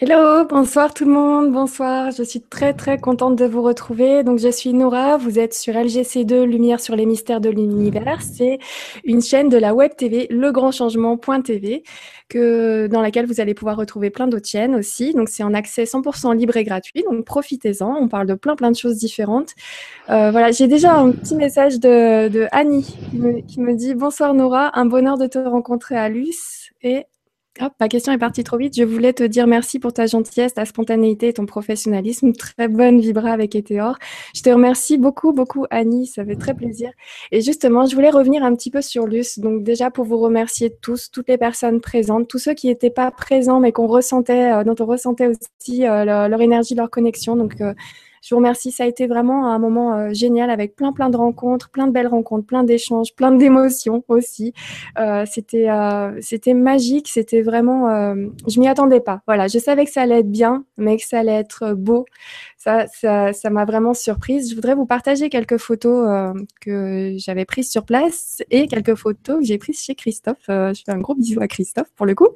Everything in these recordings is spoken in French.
Hello, bonsoir tout le monde, bonsoir. Je suis très très contente de vous retrouver. Donc je suis Nora, vous êtes sur LGC2 Lumière sur les mystères de l'univers. C'est une chaîne de la web TV legrandchangement.tv que dans laquelle vous allez pouvoir retrouver plein d'autres chaînes aussi. Donc c'est en accès 100% libre et gratuit. Donc profitez-en. On parle de plein plein de choses différentes. Euh, voilà, j'ai déjà un petit message de, de Annie qui me, dit bonsoir Nora, un bonheur de te rencontrer à Luce et Ma question est partie trop vite. Je voulais te dire merci pour ta gentillesse, ta spontanéité et ton professionnalisme. Très bonne vibra avec Eteor. Je te remercie beaucoup, beaucoup, Annie. Ça fait très plaisir. Et justement, je voulais revenir un petit peu sur Luce. Donc, déjà, pour vous remercier tous, toutes les personnes présentes, tous ceux qui n'étaient pas présents, mais qu'on ressentait, euh, dont on ressentait aussi euh, leur, leur, énergie, leur connexion. Donc, euh, je vous remercie. Ça a été vraiment un moment euh, génial avec plein, plein de rencontres, plein de belles rencontres, plein d'échanges, plein d'émotions aussi. Euh, c'était, euh, c'était magique. C'était vraiment. Je m'y attendais pas. Voilà, je savais que ça allait être bien, mais que ça allait être beau. Ça, ça, ça m'a vraiment surprise. Je voudrais vous partager quelques photos que j'avais prises sur place et quelques photos que j'ai prises chez Christophe. je fais un gros bisou à Christophe pour le coup.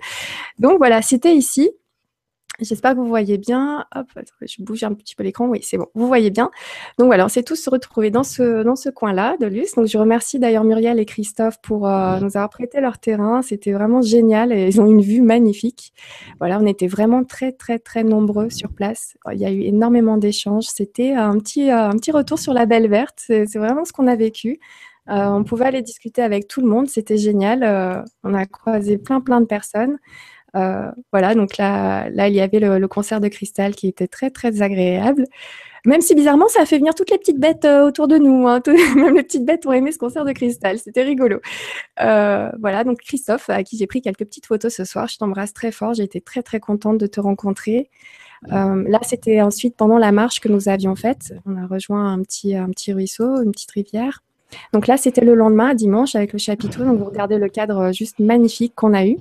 Donc voilà, c'était ici. J'espère que vous voyez bien. Hop, je bouge un petit peu l'écran. Oui, c'est bon. Vous voyez bien. Donc voilà, on s'est tous retrouvés dans ce, dans ce coin-là de Luce. Donc je remercie d'ailleurs Muriel et Christophe pour euh, nous avoir prêté leur terrain. C'était vraiment génial et ils ont une vue magnifique. Voilà, on était vraiment très, très, très nombreux sur place. Il y a eu énormément d'échanges. C'était un petit, euh, un petit retour sur la Belle Verte. C'est vraiment ce qu'on a vécu. Euh, on pouvait aller discuter avec tout le monde. C'était génial. Euh, on a croisé plein, plein de personnes. Euh, voilà, donc là, là, il y avait le, concert de Cristal qui était très, très agréable. Même si bizarrement, ça a fait venir toutes les petites bêtes euh, autour de nous. Hein. Même les petites bêtes ont aimé ce concert de Cristal. C'était rigolo. Euh, voilà, donc Christophe, à qui j'ai pris quelques petites photos ce soir. Je t'embrasse très fort. J'ai été très, très contente de te rencontrer. Là, c'était ensuite pendant la marche que nous avions faite. On a rejoint un petit, un petit ruisseau, une petite rivière. Donc là, c'était le lendemain, dimanche, avec le chapiteau. Donc vous regardez le cadre juste magnifique qu'on a eu.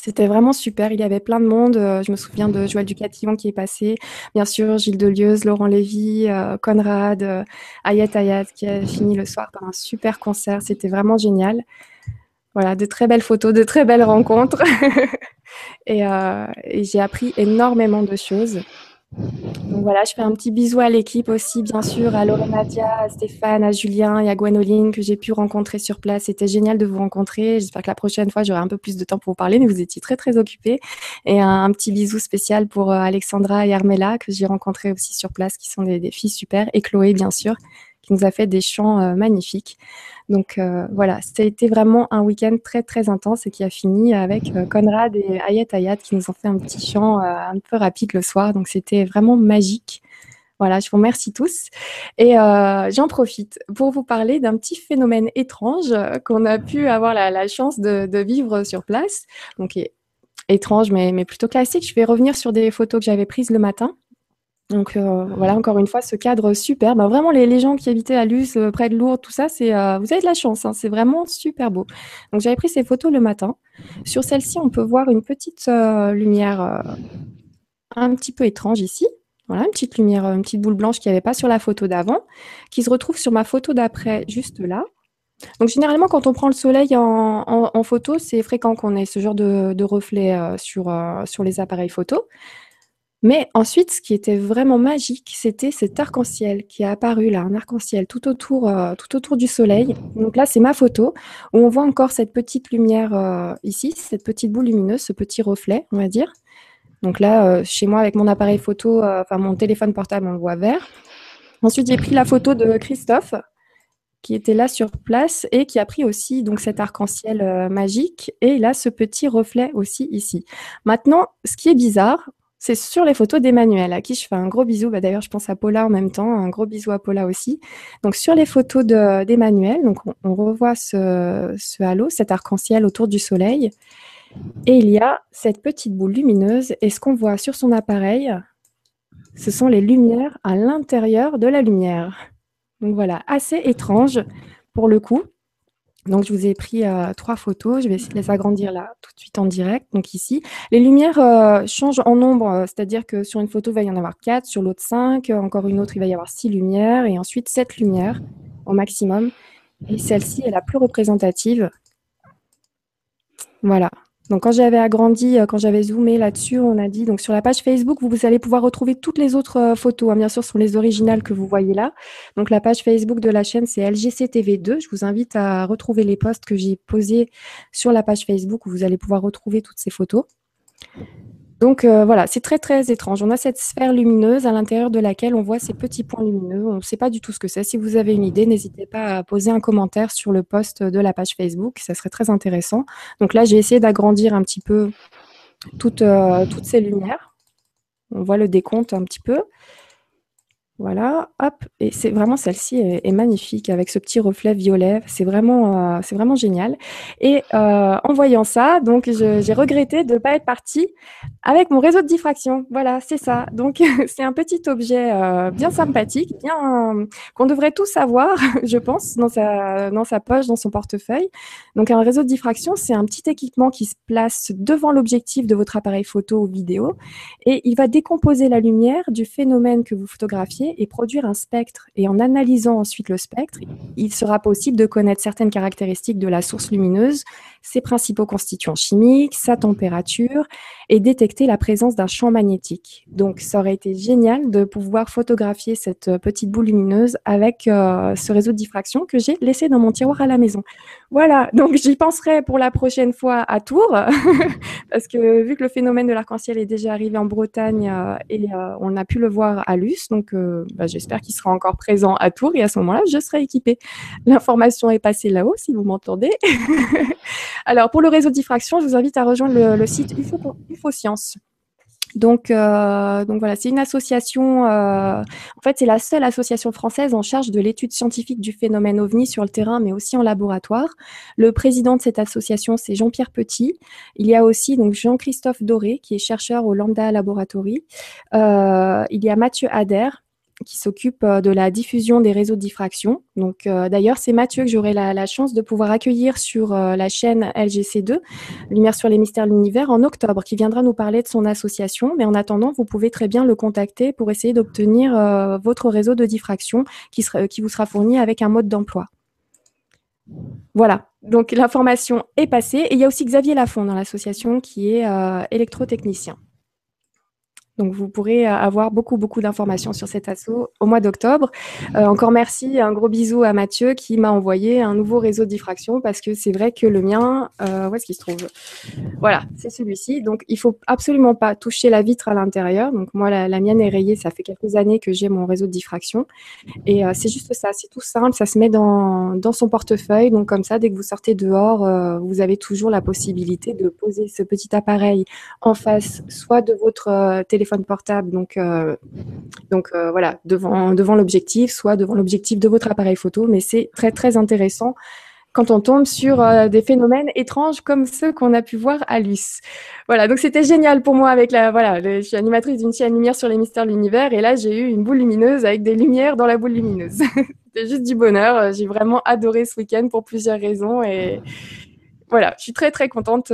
C'était vraiment super. Il y avait plein de monde. Euh, je me souviens de Joël Ducatillon qui est passé. Bien sûr, Gilles Delieuse, Laurent Lévy, euh, Conrad, euh, Ayat Ayat qui a fini le soir par un super concert. C'était vraiment génial. Voilà, de très belles photos, de très belles rencontres. et, et j'ai appris énormément de choses. Donc voilà, je fais un petit bisou à l'équipe aussi, bien sûr, à Nadia, à Stéphane, à Julien et à Gwenoline que j'ai pu rencontrer sur place. C'était génial de vous rencontrer. J'espère que la prochaine fois, j'aurai un peu plus de temps pour vous parler, mais vous étiez très, très occupés. Et un, petit bisou spécial pour euh, Alexandra et Armella que j'ai rencontré aussi sur place, qui sont des, des, filles super, et Chloé, bien sûr, qui nous a fait des chants euh, magnifiques. Donc euh, voilà, été vraiment un week-end très très intense et qui a fini avec euh, Conrad et Ayat Ayat qui nous ont fait un petit chant euh, un peu rapide le soir. Donc c'était vraiment magique. Voilà, je vous remercie tous. Et euh, j'en profite pour vous parler d'un petit phénomène étrange qu'on a pu avoir la, chance de, vivre sur place. Donc étrange, mais plutôt classique. Je vais revenir sur des photos que j'avais prises le matin. Donc euh, voilà, encore une fois, ce cadre super. Bah, vraiment, les, les, gens qui habitaient à Luce, euh, près de Lourdes, tout ça, c'est euh, vous avez de la chance. Hein, c'est vraiment super beau. Donc j'avais pris ces photos le matin. Sur celle-ci, on peut voir une petite lumière un petit peu étrange ici. Voilà, une petite lumière, une petite boule blanche qu'il n'y avait pas sur la photo d'avant, qui se retrouve sur ma photo d'après, juste là. Donc généralement, quand on prend le soleil en, en, en photo, c'est fréquent qu'on ait ce genre de, de reflet sur, sur les appareils photo. Mais ensuite, ce qui était vraiment magique, c'était cet arc-en-ciel qui est apparu là, un arc-en-ciel tout autour, euh, tout autour du soleil. Donc là, c'est ma photo où on voit encore cette petite lumière euh, ici, cette petite boule lumineuse, ce petit reflet, on va dire. Donc là, euh, chez moi, avec mon appareil photo, enfin mon téléphone portable, on le voit vert. Ensuite, j'ai pris la photo de Christophe qui était là sur place et qui a pris aussi donc cet arc-en-ciel magique et il a ce petit reflet aussi ici. Maintenant, ce qui est bizarre, c'est sur les photos d'Emmanuel, à qui je fais un gros bisou. Bah, D'ailleurs, je pense à Paula en même temps, un gros bisou à Paula aussi. Donc, sur les photos d'Emmanuel, on, revoit ce, ce halo, cet arc-en-ciel autour du soleil. Et il y a cette petite boule lumineuse. Et ce qu'on voit sur son appareil, ce sont les lumières à l'intérieur de la lumière. Donc voilà, assez étrange pour le coup. Donc, je vous ai pris euh, trois photos. Je vais essayer de les agrandir là tout de suite en direct. Donc, ici, les lumières euh, changent en nombre, euh, c'est-à-dire que sur une photo, il va y en avoir quatre, sur l'autre cinq, encore une autre, il va y avoir six lumières, et ensuite sept lumières au maximum. Et celle-ci est la plus représentative. Voilà. Donc quand j'avais agrandi, euh, quand j'avais zoomé là-dessus, on a dit donc sur la page Facebook, vous, allez pouvoir retrouver toutes les autres euh, photos. Hein. Bien sûr, ce sont les originales que vous voyez là. Donc la page Facebook de la chaîne, c'est LGCTV2. Je vous invite à retrouver les posts que j'ai posés sur la page Facebook où vous allez pouvoir retrouver toutes ces photos. Donc euh, voilà, c'est très très étrange. On a cette sphère lumineuse à l'intérieur de laquelle on voit ces petits points lumineux. On ne sait pas du tout ce que c'est. Si vous avez une idée, n'hésitez pas à poser un commentaire sur le post de la page Facebook. Ça serait très intéressant. Donc là, j'ai essayé d'agrandir un petit peu toutes, euh, toutes ces lumières. On voit le décompte un petit peu. Voilà, hop, et c'est vraiment celle-ci est, magnifique avec ce petit reflet violet. C'est vraiment, euh, génial. Et euh, en voyant ça, donc j'ai regretté de ne pas être partie avec mon réseau de diffraction. Voilà, c'est ça. Donc c'est un petit objet euh, bien sympathique, bien qu'on devrait tous avoir, je pense, dans sa poche, dans son portefeuille. Donc un réseau de diffraction, c'est un petit équipement qui se place devant l'objectif de votre appareil photo ou vidéo, et il va décomposer la lumière du phénomène que vous photographiez et produire un spectre. Et en analysant ensuite le spectre, il sera possible de connaître certaines caractéristiques de la source lumineuse, ses principaux constituants chimiques, sa température et détecter la présence d'un champ magnétique. Donc ça aurait été génial de pouvoir photographier cette petite boule lumineuse avec euh, ce réseau de diffraction que j'ai laissé dans mon tiroir à la maison. Voilà, donc j'y penserai pour la prochaine fois à Tours, parce que vu que le phénomène de l'arc-en-ciel est déjà arrivé en Bretagne euh, et euh, on a pu le voir à Luce, donc bah, j'espère qu'il sera encore présent à Tours et à ce moment-là, je serai équipée. L'information est passée là-haut, si vous m'entendez. Alors, pour le réseau de diffraction, je vous invite à rejoindre le, site Donc, euh, donc voilà, c'est une association. Euh, en fait, c'est la seule association française en charge de l'étude scientifique du phénomène OVNI sur le terrain, mais aussi en laboratoire. Le président de cette association, c'est Jean-Pierre Petit. Il y a aussi Jean-Christophe Doré, qui est chercheur au Lambda Laboratory. Euh, il y a Mathieu Adair, qui s'occupe euh, de la diffusion des réseaux de diffraction. Donc, euh, d'ailleurs, c'est Mathieu que j'aurai la, chance de pouvoir accueillir sur euh, la chaîne LGC2, Lumière sur les mystères de l'univers, en octobre, qui viendra nous parler de son association. Mais en attendant, vous pouvez très bien le contacter pour essayer d'obtenir votre réseau de diffraction qui, qui vous sera fourni avec un mode d'emploi. Voilà, donc l'information est passée. Et il y a aussi Xavier Lafont dans l'association qui est électrotechnicien. Donc, vous pourrez euh, avoir beaucoup, beaucoup d'informations sur cet assaut au mois d'octobre. Euh, encore merci, un gros bisou à Mathieu qui m'a envoyé un nouveau réseau de diffraction parce que c'est vrai que le mien, euh, où est-ce qu'il se trouve? Voilà, c'est celui-ci. Donc, il faut absolument pas toucher la vitre à l'intérieur. Donc, moi, la, mienne est rayée. Ça fait quelques années que j'ai mon réseau de diffraction. Et c'est juste ça, c'est tout simple. Ça se met dans, dans son portefeuille. Donc, comme ça, dès que vous sortez dehors, vous avez toujours la possibilité de poser ce petit appareil en face, soit de votre téléphone portable, donc, euh, donc euh, voilà, devant, devant l'objectif, soit devant l'objectif de votre appareil photo, mais c'est très très intéressant quand on tombe sur euh, des phénomènes étranges comme ceux qu'on a pu voir à Luce. Voilà, donc c'était génial pour moi avec la voilà, je suis animatrice d'une chaîne lumière sur les mystères de l'univers. Et là j'ai eu une boule lumineuse avec des lumières dans la boule lumineuse. c'était juste du bonheur, j'ai vraiment adoré ce week-end pour plusieurs raisons. Et voilà, je suis très très contente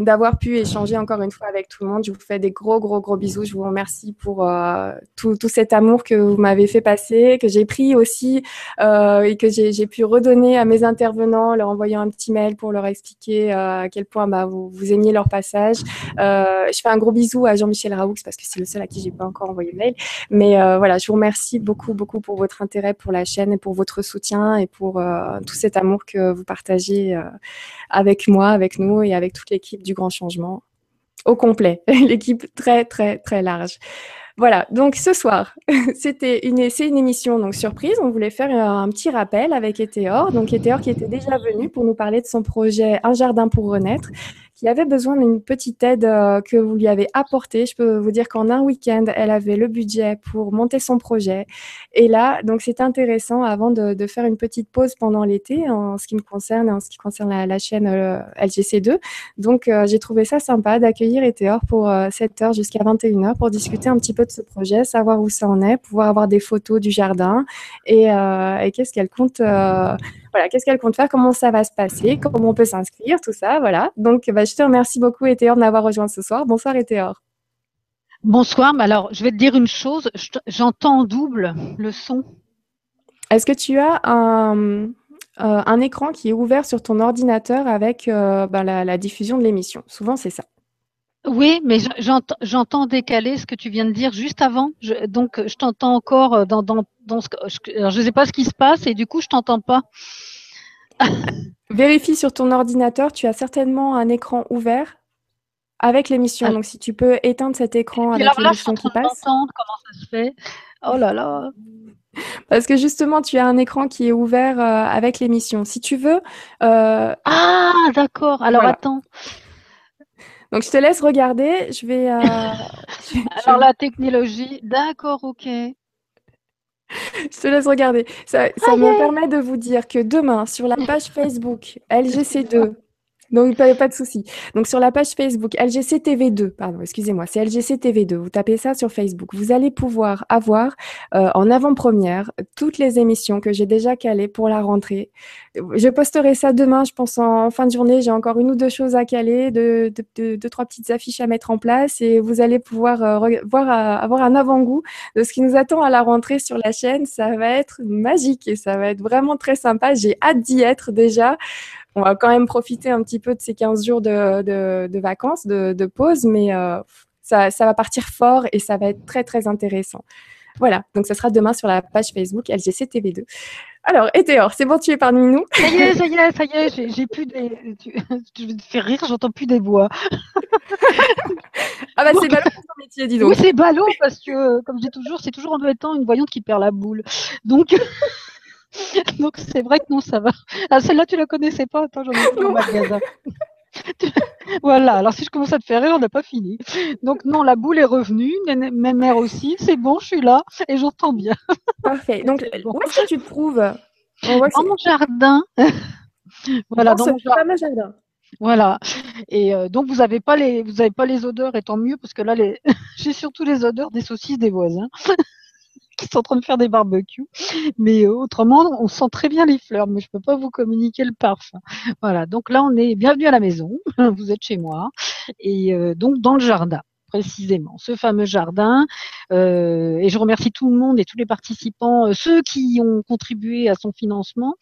d'avoir pu échanger encore une fois avec tout le monde. Je vous fais des gros, gros, gros bisous. Je vous remercie pour euh, tout, tout, cet amour que vous m'avez fait passer, que j'ai pris aussi euh, et que j'ai pu redonner à mes intervenants, leur envoyant un petit mail pour leur expliquer euh, à quel point bah, vous, vous aimiez leur passage. Euh, je fais un gros bisou à Jean-Michel Raoux parce que c'est le seul à qui j'ai pas encore envoyé mail. Mais euh, voilà, je vous remercie beaucoup, beaucoup pour votre intérêt pour la chaîne et pour votre soutien et pour tout cet amour que vous partagez avec moi, avec nous et avec toute l'équipe du grand changement au complet, l'équipe très très très large. Voilà, donc ce soir, c'était une, une émission donc surprise. On voulait faire un, petit rappel avec Etéor. Donc Etéor qui était déjà venu pour nous parler de son projet Un jardin pour renaître qui avait besoin d'une petite aide euh, que vous lui avez apportée. Je peux vous dire qu'en un week-end, elle avait le budget pour monter son projet. Et là, donc c'est intéressant avant de, faire une petite pause pendant l'été en ce qui me concerne et en ce qui concerne la, chaîne euh, LGC2. Donc euh, j'ai trouvé ça sympa d'accueillir Etéor pour 7 heures jusqu'à 21h pour discuter un petit peu de ce projet, savoir où ça en est, pouvoir avoir des photos du jardin et qu'est-ce qu'elle compte voilà, qu'est-ce qu'elle compte faire, comment ça va se passer, comment on peut s'inscrire, tout ça, voilà. Donc, bah, je te remercie beaucoup, Etéor, de m'avoir rejoint ce soir. Bonsoir, Etéor. Bonsoir, alors je vais te dire une chose, j'entends double le son. Est-ce que tu as un, un écran qui est ouvert sur ton ordinateur avec bah, la, diffusion de l'émission? Souvent, c'est ça. Oui, mais j'entends décaler ce que tu viens de dire juste avant. donc, je t'entends encore dans, dans, dans ce, je ne sais pas ce qui se passe et du coup, je t'entends pas. Vérifie sur ton ordinateur, tu as certainement un écran ouvert avec l'émission. Ah. Donc, si tu peux éteindre cet écran avec l'émission qui passe. comment ça se fait. Oh là là. Parce que justement, tu as un écran qui est ouvert euh, avec l'émission. Si tu veux. Euh, ah, d'accord. Alors, attends. Donc, je te laisse regarder. Je vais. Euh, Alors, la technologie. D'accord, ok. Je te laisse regarder. Ça, ça me permet de vous dire que demain, sur la page Facebook LGC2, donc, pas, pas de souci. Donc, sur la page Facebook LGC TV2, pardon, excusez-moi, c'est LGC TV2. Vous tapez ça sur Facebook. Vous allez pouvoir avoir euh, en avant-première toutes les émissions que j'ai déjà calées pour la rentrée. Je posterai ça demain, je pense en fin de journée. J'ai encore une ou deux choses à caler, deux, deux, trois petites affiches à mettre en place et vous allez pouvoir euh, euh, avoir un avant-goût de ce qui nous attend à la rentrée sur la chaîne. Ça va être magique et ça va être vraiment très sympa. J'ai hâte d'y être déjà on va quand même profiter un petit peu de ces 15 jours de, vacances, de, pause, mais euh, ça, va partir fort et ça va être très, très intéressant. Voilà, donc ça sera demain sur la page Facebook LGC TV2. Alors, Ethéor, c'est bon, tu es parmi nous? Ça y est, ça y est, ça y est, j'ai plus des... Tu, vais te faire rire, j'entends plus des voix. ah bah c'est ballot pour ton métier, dis donc. Oui, c'est ballot parce que, comme je dis toujours, c'est toujours en étant une voyante qui perd la boule. Donc... Donc c'est vrai que non, ça va. Ah, celle-là, tu la connaissais pas Attends, j'en ai au magasin. voilà, alors si je commence à te faire rire, on n'a pas fini. Donc non, la boule est revenue, ma mère aussi, c'est bon, je suis là et j'entends bien. Parfait. Donc où est-ce que tu te trouves Dans mon jardin. voilà, dans, mon jardin. Voilà. Et euh, donc vous n'avez pas les vous avez pas les odeurs, et tant mieux parce que là les j'ai surtout les odeurs des saucisses des voisins qui sont en train de faire des barbecues. Mais euh, autrement, on sent très bien les fleurs, mais je peux pas vous communiquer le parfum. Voilà. Donc là, on est bienvenue à la maison. Vous êtes chez moi. Et euh, donc dans le jardin précisément, ce fameux jardin. Euh, et je remercie tout le monde et tous les participants, ceux qui ont contribué à son financement,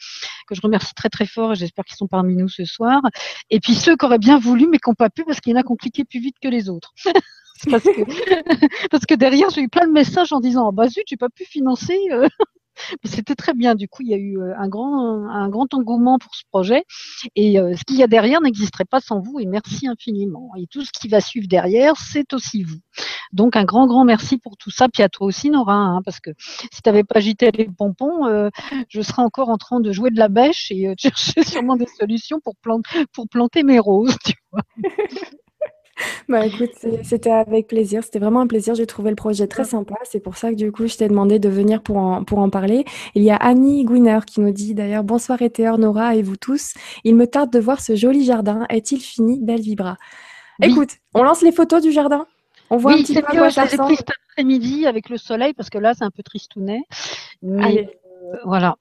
que je remercie très très fort j'espère qu'ils sont parmi nous ce soir. Et puis ceux qui auraient bien voulu mais qui n'ont pas pu parce qu'il y en a qui ont cliqué plus vite que les autres. parce que, derrière, j'ai eu plein de messages en disant oh, bah zut, j'ai pas pu financer. Euh. C'était très bien. Du coup, il y a eu euh, un grand, un grand engouement pour ce projet. Et euh, ce qu'il y a derrière n'existerait pas sans vous. Et merci infiniment. Et tout ce qui va suivre derrière, c'est aussi vous. Donc, un grand, grand merci pour tout ça. Puis à toi aussi, Nora, hein, parce que si tu n'avais pas agité les pompons, je serais encore en train de jouer de la bêche et de chercher sûrement des solutions pour, planter, pour planter mes roses. Bah écoute, c'était avec plaisir. C'était vraiment un plaisir. J'ai trouvé le projet très sympa. C'est pour ça que du coup, je t'ai demandé de venir pour en, pour en parler. Il y a Annie Gwinner qui nous dit d'ailleurs Bonsoir Ethéor, Nora et vous tous. Il me tarde de voir ce joli jardin. Est-il fini? Belle Vibra. Écoute, on lance les photos du jardin On voit un petit peu quoi ça ressemble. cet après-midi avec le soleil parce que là, c'est un peu tristounet. Mais euh, voilà.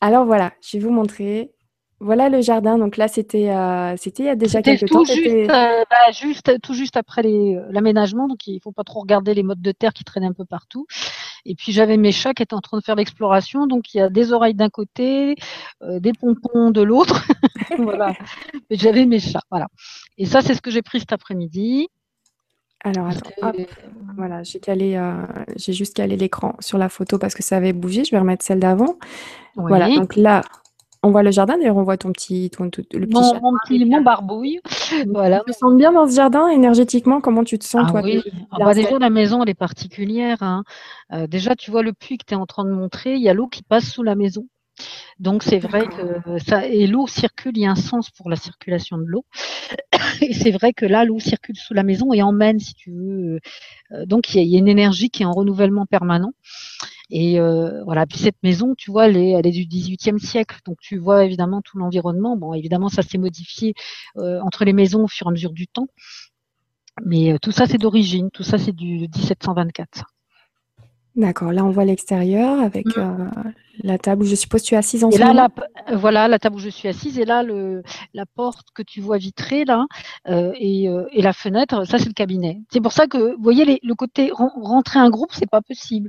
Alors voilà, je vais vous montrer. Voilà le jardin. Donc là, c'était euh, c'était il y a déjà quelques temps. Juste, euh, bah, juste, tout juste après euh, l'aménagement. Donc il ne faut pas trop regarder les modes de terre qui traînent un peu partout. Et puis j'avais mes chats qui étaient en train de faire l'exploration. Donc il y a des oreilles d'un côté, des pompons de l'autre. voilà. J'avais mes chats. Voilà. Et ça, c'est ce que j'ai pris cet après-midi. Alors attends, voilà, j'ai calé, j'ai juste calé l'écran sur la photo parce que ça avait bougé. Je vais remettre celle d'avant. Voilà, donc là, on voit le jardin, d'ailleurs, on voit ton petit, ton, le petit mon, mon, petit, mon barbouille. Voilà. Tu te sens bien dans ce jardin énergétiquement Comment tu te sens, ah toi oui. Ah bah, déjà, la maison, elle est particulière. Hein. Euh, déjà, tu vois le puits que tu es en train de montrer, il y a l'eau qui passe sous la maison. Donc c'est vrai que ça et l'eau circule, il y a un sens pour la circulation de l'eau. Et c'est vrai que là, l'eau circule sous la maison et emmène, si tu veux. Euh, donc il y, a, une énergie qui est en renouvellement permanent. Et euh, voilà, puis cette maison, tu vois, elle est, elle est du XVIIIe siècle, donc tu vois évidemment tout l'environnement. Bon, évidemment, ça s'est modifié euh, entre les maisons au fur et à mesure du temps, mais euh, tout ça c'est d'origine, tout ça c'est du 1724. D'accord, là on voit l'extérieur avec mmh. la table où je suppose tu es assise en et là, voilà, la table où je suis assise et là le, la porte que tu vois vitrée là et, et, la fenêtre, ça c'est le cabinet. C'est pour ça que vous voyez les, le côté rentrer un groupe, c'est pas possible.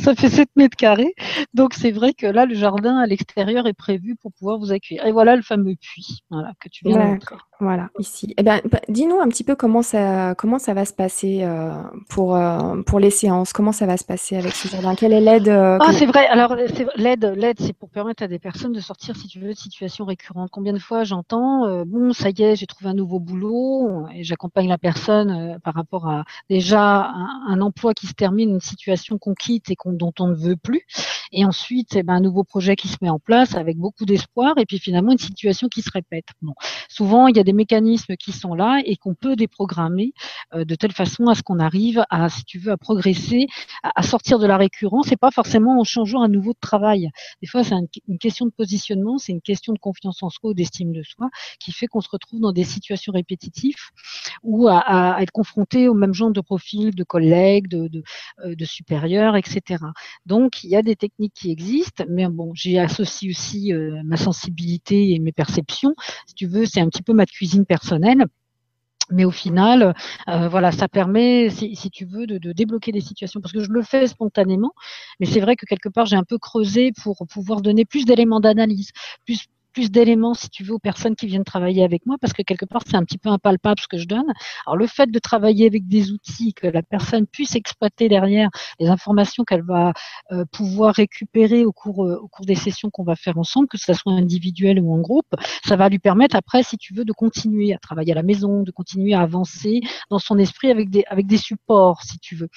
Ça fait 7 mètres carrés. Donc c'est vrai que là, le jardin à l'extérieur est prévu pour pouvoir vous accueillir. Et voilà le fameux puits voilà, que tu viens de montrer. Voilà, ici. Eh ben, bah, dis-nous un petit peu comment ça, comment ça va se passer euh, pour, euh, pour les séances. Comment ça va se passer avec ce jardin? Quelle est l'aide euh, Ah, c'est vrai. Alors, l'aide, l'aide, c'est pour permettre à des personnes de sortir, si tu veux, de situations récurrentes. Combien de fois j'entends, bon, ça y est, j'ai trouvé un nouveau boulot et j'accompagne la personne par rapport à déjà un, emploi qui se termine, une situation qu'on quitte et dont on ne veut plus. Et ensuite, eh ben, un nouveau projet qui se met en place avec beaucoup d'espoir et puis finalement une situation qui se répète. Bon, souvent, il y a des mécanismes qui sont là et qu'on peut déprogrammer euh, de telle façon à ce qu'on arrive à, si tu veux, à progresser, à, sortir de la récurrence et pas forcément en changeant un nouveau de travail. Des fois, c'est une question de positionnement, c'est une question de confiance en soi ou d'estime de soi qui fait qu'on se retrouve dans des situations répétitives ou à, être confronté au même genre de profil de collègues, de, euh, de supérieurs, etc. Donc, il y a des techniques qui existent, mais bon, j'y associe aussi euh, ma sensibilité et mes perceptions. Si tu veux, c'est un petit peu ma cuisine personnelle. Mais au final, euh, voilà, ça permet, si, tu veux, de, de, débloquer des situations. Parce que je le fais spontanément, mais c'est vrai que quelque part, j'ai un peu creusé pour pouvoir donner plus d'éléments d'analyse, plus plus d'éléments, si tu veux, aux personnes qui viennent travailler avec moi, parce que quelque part, c'est un petit peu impalpable ce que je donne. Alors, le fait de travailler avec des outils, que la personne puisse exploiter derrière les informations qu'elle va euh, pouvoir récupérer au cours, euh, au cours des sessions qu'on va faire ensemble, que ce soit individuel ou en groupe, ça va lui permettre après, si tu veux, de continuer à travailler à la maison, de continuer à avancer dans son esprit avec des, avec des supports, si tu veux.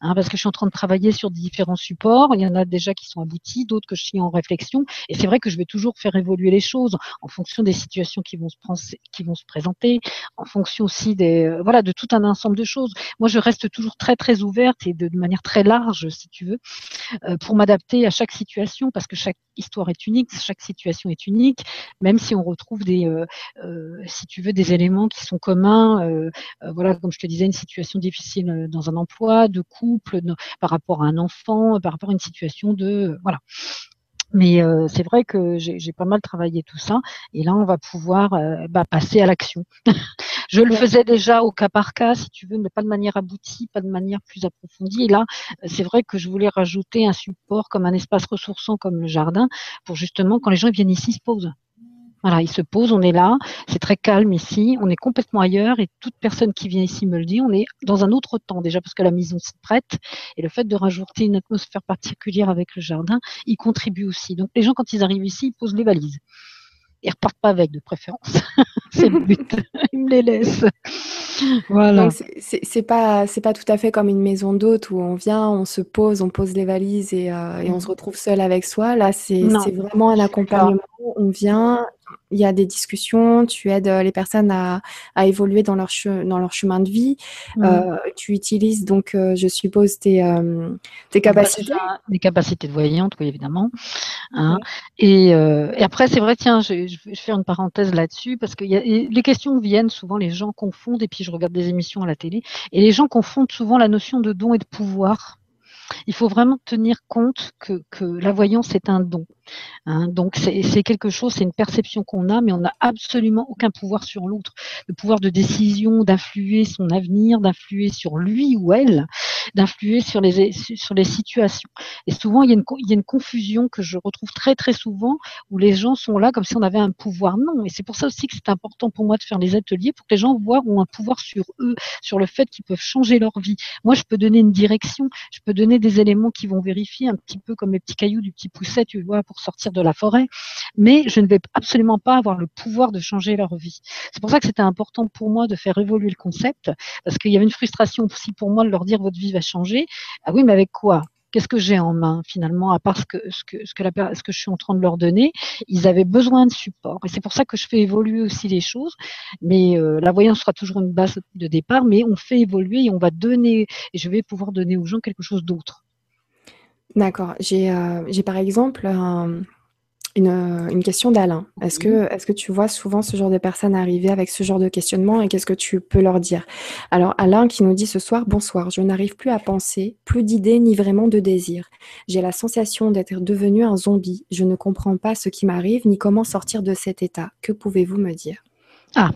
Hein, parce que je suis en train de travailler sur différents supports. Il y en a déjà qui sont aboutis, d'autres que je suis en réflexion. Et c'est vrai que je vais toujours faire évoluer les choses en fonction des situations qui vont se, présenter, en fonction aussi des, euh, voilà, de tout un ensemble de choses. Moi, je reste toujours très, très ouverte et de, manière très large, si tu veux, euh, pour m'adapter à chaque situation parce que chaque histoire est unique, chaque situation est unique, même si on retrouve des, euh, si tu veux, des éléments qui sont communs. voilà, comme je te disais, une situation difficile dans un emploi, de couple, par rapport à un enfant, par rapport à une situation de, voilà. Mais euh, c'est vrai que j'ai pas mal travaillé tout ça. Et là, on va pouvoir euh, bah, passer à l'action. je le faisais déjà au cas par cas, si tu veux, mais pas de manière aboutie, pas de manière plus approfondie. Et là, c'est vrai que je voulais rajouter un support comme un espace ressourçant comme le jardin pour justement, quand les gens viennent ici, se posent. Voilà, il se pose, on est là, c'est très calme ici, on est complètement ailleurs et toute personne qui vient ici me le dit, on est dans un autre temps déjà parce que la maison s'y prête et le fait de rajouter une atmosphère particulière avec le jardin, il contribue aussi. Donc les gens quand ils arrivent ici, ils posent les valises. Ils repartent pas avec de préférence. c'est le but. ils me les laissent. Voilà. Donc c'est pas c'est pas tout à fait comme une maison d'hôte où on vient, on se pose, on pose les valises et, euh, et on se retrouve seul avec soi. Là, c'est vraiment un accompagnement. On vient, il y a des discussions, tu aides euh, les personnes à, à évoluer dans leur, dans leur chemin de vie. Mmh. Euh, tu utilises donc, euh, je suppose, tes, tes capacités. De voyante, oui, évidemment. Hein. Et, et, après, c'est vrai, tiens, je, je, vais faire une parenthèse là-dessus parce que y a, les questions viennent souvent, les gens confondent, et puis je regarde des émissions à la télé, et les gens confondent souvent la notion de don et de pouvoir. Il faut vraiment tenir compte que, que la voyance est un don. Hein, donc c'est quelque chose, c'est une perception qu'on a, mais on n'a absolument aucun pouvoir sur l'autre. Le pouvoir de décision, d'influer son avenir, d'influer sur lui ou elle, d'influer sur les, sur les situations. Et souvent, il y, a une, il y a une confusion que je retrouve très très souvent où les gens sont là comme si on avait un pouvoir. Non, et c'est pour ça aussi que c'est important pour moi de faire les ateliers pour que les gens voient ont un pouvoir sur eux, sur le fait qu'ils peuvent changer leur vie. Moi, je peux donner une direction, je peux donner des éléments qui vont vérifier un petit peu comme les petits cailloux du petit pousset, tu vois, pour sortir de la forêt, mais je ne vais absolument pas avoir le pouvoir de changer leur vie. C'est pour ça que c'était important pour moi de faire évoluer le concept, parce qu'il y avait une frustration aussi pour moi de leur dire votre vie va changer. Ah oui, mais avec quoi? Qu'est-ce que j'ai en main finalement, à part ce que, ce, que, ce, que je suis en train de leur donner? Ils avaient besoin de support. Et c'est pour ça que je fais évoluer aussi les choses. Mais euh, la voyance sera toujours une base de départ, mais on fait évoluer et on va donner, et je vais pouvoir donner aux gens quelque chose d'autre. D'accord. J'ai euh, j'ai par exemple une, une question d'Alain. Est-ce que, est-ce que tu vois souvent ce genre de personnes arriver avec ce genre de questionnement et qu'est-ce que tu peux leur dire? Alors Alain qui nous dit ce soir, bonsoir, je n'arrive plus à penser, plus d'idées ni vraiment de désir. J'ai la sensation d'être devenu un zombie. Je ne comprends pas ce qui m'arrive ni comment sortir de cet état. Que pouvez-vous me dire? Ah,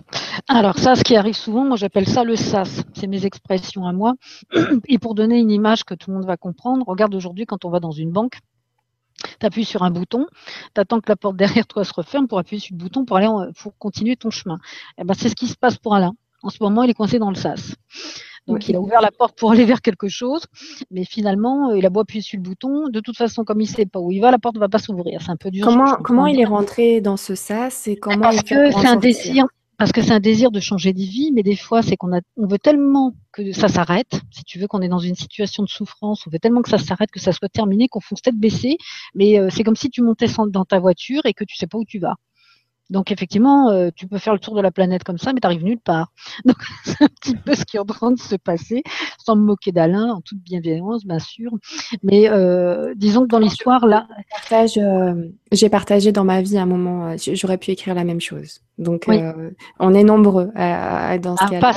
alors ça, ce qui arrive souvent, moi j'appelle ça le SAS. C'est mes expressions à moi. Et pour donner une image que tout le monde va comprendre, regarde aujourd'hui quand on va dans une banque, tu appuies sur un bouton, tu attends que la porte derrière toi se referme pour appuyer sur le bouton pour aller pour continuer ton chemin. Et eh ben, c'est ce qui se passe pour Alain. En ce moment, il est coincé dans le sas. Donc, il a ouvert la porte pour aller vers quelque chose, mais finalement, euh, il a beau appuyer sur le bouton. De toute façon, comme il ne sait pas où il va, la porte ne va pas s'ouvrir. C'est un peu dur. Comment, comment il est rentré dans ce sas et comment Parce que c'est un désir. Parce que c'est un désir de changer de vie, mais des fois, c'est qu'on a, on veut tellement que ça s'arrête. Si tu veux qu'on est dans une situation de souffrance, on veut tellement que ça s'arrête, que ça soit terminé, qu'on fonce tête baissée. Mais euh, c'est comme si tu montais dans ta voiture et que tu sais pas où tu vas. Donc effectivement, euh, tu peux faire le tour de la planète comme ça, mais tu n'arrives nulle part. Donc c'est un petit peu ce qui est en train de se passer, sans me moquer d'Alain, en toute bienveillance, bien sûr. Mais euh, disons que dans l'histoire, là... Euh, j'ai partagé dans ma vie un moment, j'aurais pu écrire la même chose. Donc on est nombreux à, dans ce cas-là.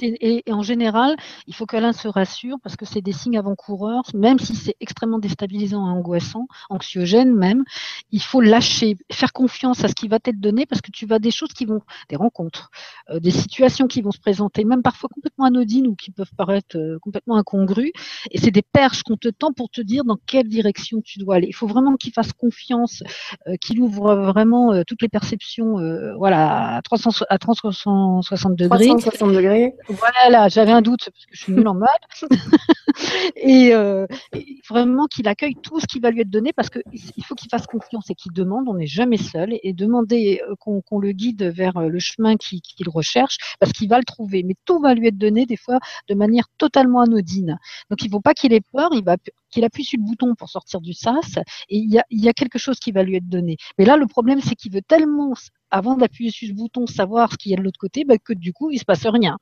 Et, et, en général, il faut qu'Alain se rassure, parce que c'est des signes avant-coureurs, même si c'est extrêmement déstabilisant et angoissant, anxiogène même, il faut lâcher, faire confiance à ce qui va être donner parce que tu vas des choses qui vont, des rencontres, euh, des situations qui vont se présenter, même parfois complètement anodines ou qui peuvent paraître euh, complètement incongrues. Et c'est des perches qu'on te tend pour te dire dans quelle direction tu dois aller. Il faut vraiment qu'il fasse confiance, euh, qu'il ouvre vraiment toutes les perceptions, voilà, à, 300, à 360 degrés. 360 degrés. Voilà, j'avais un doute parce que je suis nulle en maths. et, vraiment qu'il accueille tout ce qui va lui être donné parce qu'il faut qu'il fasse confiance et qu'il demande. On n'est jamais seul et demander euh, qu'on le guide vers euh, le chemin qu'il recherche, parce qu'il va le trouver. Mais tout va lui être donné des fois de manière totalement anodine. Donc il ne faut pas qu'il ait peur, il va qu'il appuie sur le bouton pour sortir du sas, et il y, a, quelque chose qui va lui être donné. Mais là, le problème, c'est qu'il veut tellement, avant d'appuyer sur ce bouton, savoir ce qu'il y a de l'autre côté, bah, que du coup, il se passe rien.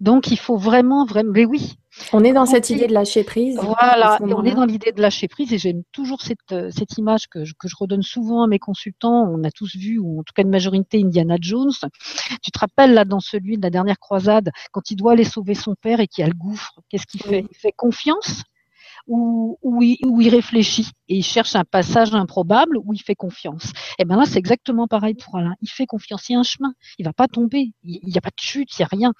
Donc, il faut vraiment, vraiment, mais oui. On est dans cette idée de lâcher prise. Voilà, on est dans l'idée de lâcher prise et j'aime toujours cette, euh, cette image que je, que je redonne souvent à mes consultants. On a tous vu, ou en tout cas une majorité, Indiana Jones. Tu te rappelles là dans celui de la dernière croisade, quand il doit aller sauver son père et qu'il y a le gouffre, qu'est-ce qu'il fait? Il fait confiance? Où, il, où, il, réfléchit? Et il cherche un passage improbable où il fait confiance. Et bien là, c'est exactement pareil pour Alain. Il fait confiance. Il y a un chemin. Il va pas tomber. Il n'y a pas de chute. Il n'y a rien.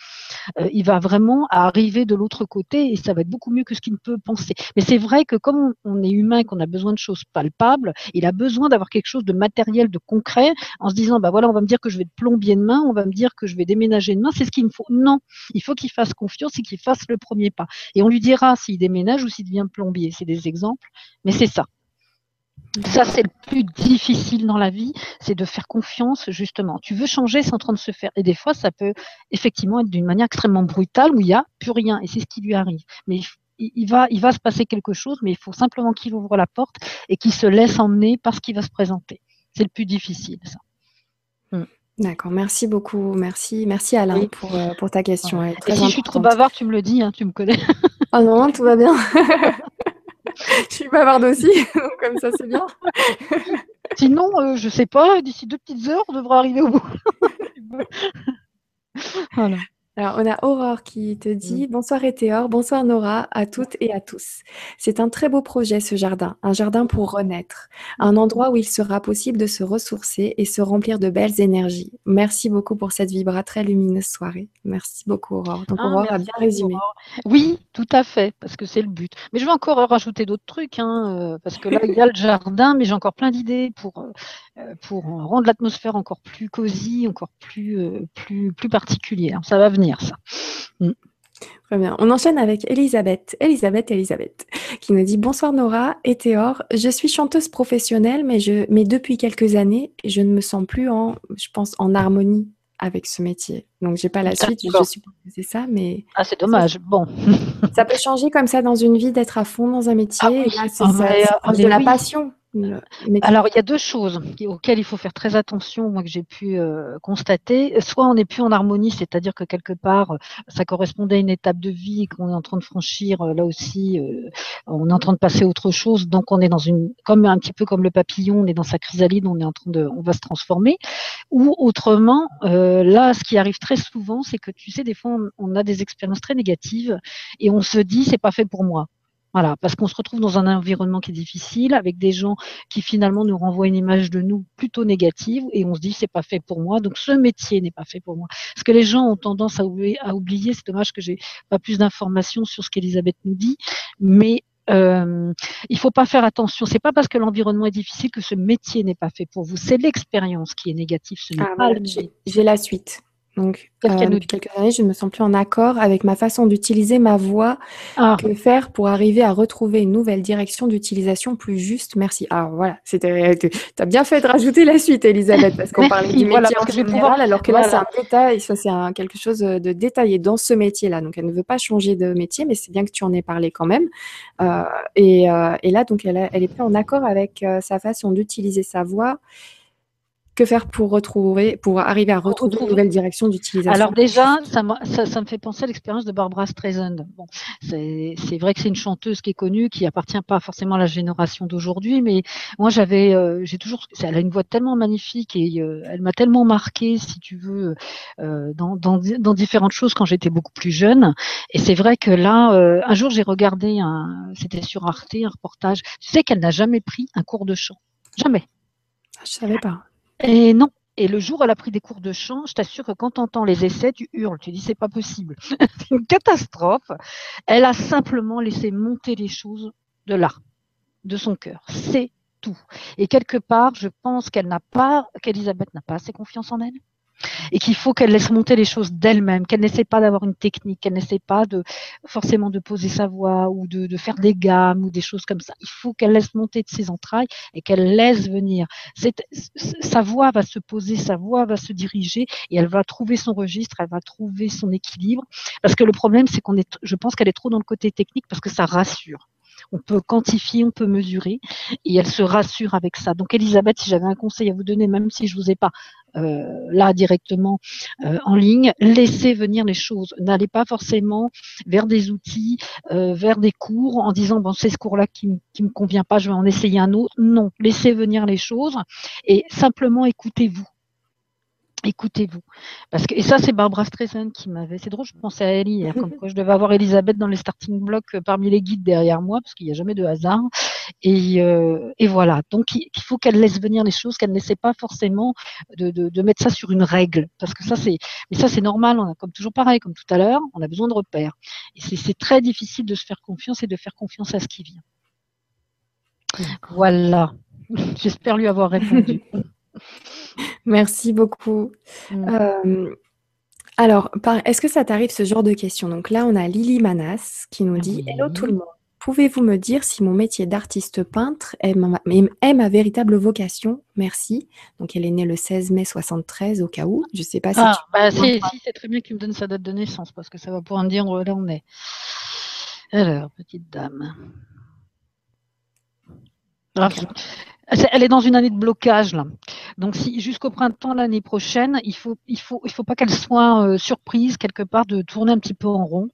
Euh, il va vraiment arriver de l'autre côté et ça va être beaucoup mieux que ce qu'il peut penser. Mais c'est vrai que comme on est humain, qu'on a besoin de choses palpables, il a besoin d'avoir quelque chose de matériel, de concret, en se disant, bah voilà, on va me dire que je vais être plombier demain, on va me dire que je vais déménager demain. C'est ce qu'il me faut. Non, il faut qu'il fasse confiance et qu'il fasse le premier pas. Et on lui dira s'il déménage ou s'il devient plombier. C'est des exemples, mais c'est ça. Ça, c'est le plus difficile dans la vie, c'est de faire confiance, justement. Tu veux changer, c'est en train de se faire. Et des fois, ça peut effectivement être d'une manière extrêmement brutale où il n'y a plus rien. Et c'est ce qui lui arrive. Mais il, va, il va se passer quelque chose, mais il faut simplement qu'il ouvre la porte et qu'il se laisse emmener par ce qui va se présenter. C'est le plus difficile, ça. Hmm. D'accord, merci beaucoup. Merci, merci Alain pour, euh, pour ta question. Et si je suis trop bavard, tu me le dis, hein, tu me connais. Oh non, tout va bien. je suis bavarde aussi, donc comme ça c'est bien. Sinon, euh, je sais pas, d'ici deux petites heures, on devrait arriver au bout. voilà. Alors, on a Aurore qui te dit mmh. Bonsoir Étéor, bonsoir Nora, à toutes et à tous. C'est un très beau projet ce jardin, un jardin pour renaître, un endroit où il sera possible de se ressourcer et se remplir de belles énergies. Merci beaucoup pour cette vibra très lumineuse soirée. Merci beaucoup Aurore. Donc ah, Aurore a bien résumé. Oui, tout à fait, parce que c'est le but. Mais je vais encore rajouter d'autres trucs, hein, euh, parce que là, il y a le jardin, mais j'ai encore plein d'idées pour, euh, euh, pour rendre l'atmosphère encore plus cosy, encore plus, plus, plus particulière. Ça va venir, ça. Mm. Très bien. On enchaîne avec Elisabeth. Elisabeth, Elisabeth, qui nous dit Bonsoir Nora et Théor. Je suis chanteuse professionnelle, mais, je, mais depuis quelques années, je ne me sens plus en, je pense, en harmonie avec ce métier. Donc, j'ai pas la suite. Je suppose que c'est ça, mais. Ah, c'est dommage. Bon. ça peut changer comme ça dans une vie d'être à fond dans un métier. Ah, c'est ah, ah, de la passion. Alors, il y a deux choses auxquelles il faut faire très attention, moi que j'ai pu euh, constater. Soit on n'est plus en harmonie, c'est-à-dire que quelque part, euh, ça correspondait à une étape de vie qu'on est en train de franchir. Euh, là aussi, on est en train de passer à autre chose. Donc, on est dans une, comme un petit peu comme le papillon, on est dans sa chrysalide, on est en train de, on va se transformer. Ou autrement, là, ce qui arrive très souvent, c'est que tu sais, des fois, on, on a des expériences très négatives et on se dit, c'est pas fait pour moi. Voilà, parce qu'on se retrouve dans un environnement qui est difficile, avec des gens qui finalement nous renvoient une image de nous plutôt négative, et on se dit c'est pas fait pour moi, donc ce métier n'est pas fait pour moi. Ce que les gens ont tendance à oublier, à oublier c'est dommage que j'ai pas plus d'informations sur ce qu'Elisabeth nous dit, mais euh, il faut pas faire attention. C'est pas parce que l'environnement est difficile que ce métier n'est pas fait pour vous. C'est l'expérience qui est négative. Ce n'est Ah, pas voilà, le j'ai j'ai la suite. Donc, qu'elle euh, depuis quelques années, je ne me sens plus en accord avec ma façon d'utiliser ma voix. Ah, Que faire pour arriver à retrouver une nouvelle direction d'utilisation plus juste? Merci. Alors voilà, tu as bien fait de rajouter la suite, Elisabeth, parce qu'on parlait du voilà, métier en je vais général, pouvoir- alors que là, c'est voilà. un détail, ça, c'est quelque chose de détaillé dans ce métier-là. Donc, elle ne veut pas changer de métier, mais c'est bien que tu en aies parlé quand même. Euh, et, euh, et là, donc, elle, a- elle est plus en accord avec sa façon d'utiliser sa voix. Que faire pour retrouver, pour arriver à retrouver une nouvelle direction d'utilisation? Alors déjà, ça, m'a- ça, ça me fait penser à l'expérience de Barbara Streisand. Bon, c'est vrai que c'est une chanteuse qui est connue, qui appartient pas forcément à la génération d'aujourd'hui, mais moi j'avais, euh, j'ai toujours, elle a une voix tellement magnifique et euh, elle m'a tellement marqué, si tu veux, euh, dans, dans, dans différentes choses quand j'étais beaucoup plus jeune. Et c'est vrai que là, un jour j'ai regardé c'était sur Arte, un reportage. Tu sais qu'elle n'a jamais pris un cours de chant, jamais. Ah, Je savais pas. Et non. Et le jour elle a pris des cours de chant, je t'assure que quand tu entends les essais, tu hurles, tu dis c'est pas possible. c'est une catastrophe. Elle a simplement laissé monter les choses de là, de son cœur. C'est tout. Et quelque part, je pense qu'elle n'a pas, qu'Elisabeth n'a pas assez confiance en elle. Et qu'il faut qu'elle laisse monter les choses d'elle-même, qu'elle n'essaie pas d'avoir une technique, qu'elle n'essaie pas de forcément de poser sa voix ou de, de faire des gammes ou des choses comme ça. Il faut qu'elle laisse monter de ses entrailles et qu'elle laisse venir sa voix va se poser, sa voix va se diriger et elle va trouver son registre, elle va trouver son équilibre. Parce que le problème, c'est qu'on est, je pense qu'elle est trop dans le côté technique parce que ça rassure. On peut quantifier, on peut mesurer et elle se rassure avec ça. Donc Elisabeth, si j'avais un conseil à vous donner, même si je vous ai pas là directement euh, en ligne, laissez venir les choses. N'allez pas forcément vers des outils, euh, vers des cours en disant bon c'est ce cours-là qui, qui me convient pas, je vais en essayer un autre. Non, laissez venir les choses et simplement écoutez-vous. Écoutez-vous. Parce que, et ça, c'est Barbara Streisand qui m'avait. C'est drôle, je pensais à elle hier, comme quoi je devais avoir Elisabeth dans les starting blocks euh, parmi les guides derrière moi, parce qu'il n'y a jamais de hasard. Et, euh, et voilà. Donc, il faut qu'elle laisse venir les choses, qu'elle n'essaie pas forcément de, de, de mettre ça sur une règle. Parce que ça, c'est, mais ça, c'est normal. On a, comme toujours pareil, comme tout à l'heure, on a besoin de repères. Et c'est très difficile de se faire confiance et de faire confiance à ce qui vient. Voilà. J'espère lui avoir répondu. Merci beaucoup. Mm. Euh, alors, est-ce que ça t'arrive ce genre de questions? Donc là, on a Lily Manas qui nous dit Oui. Hello tout le monde. Pouvez-vous me dire si mon métier d'artiste peintre est ma, est- est ma véritable vocation? Merci. Donc, elle est née le 16 mai 73, au cas où. Je ne sais pas si Ah, tu bah, si, si, c'est très bien tu me donnes sa date de naissance parce que ça va pouvoir me dire où là on est. Alors, petite dame. Ah, Elle est dans une année de blocage là. Donc si jusqu'au printemps l'année prochaine, il faut il faut il faut pas qu'elle soit euh, surprise quelque part de tourner un petit peu en rond,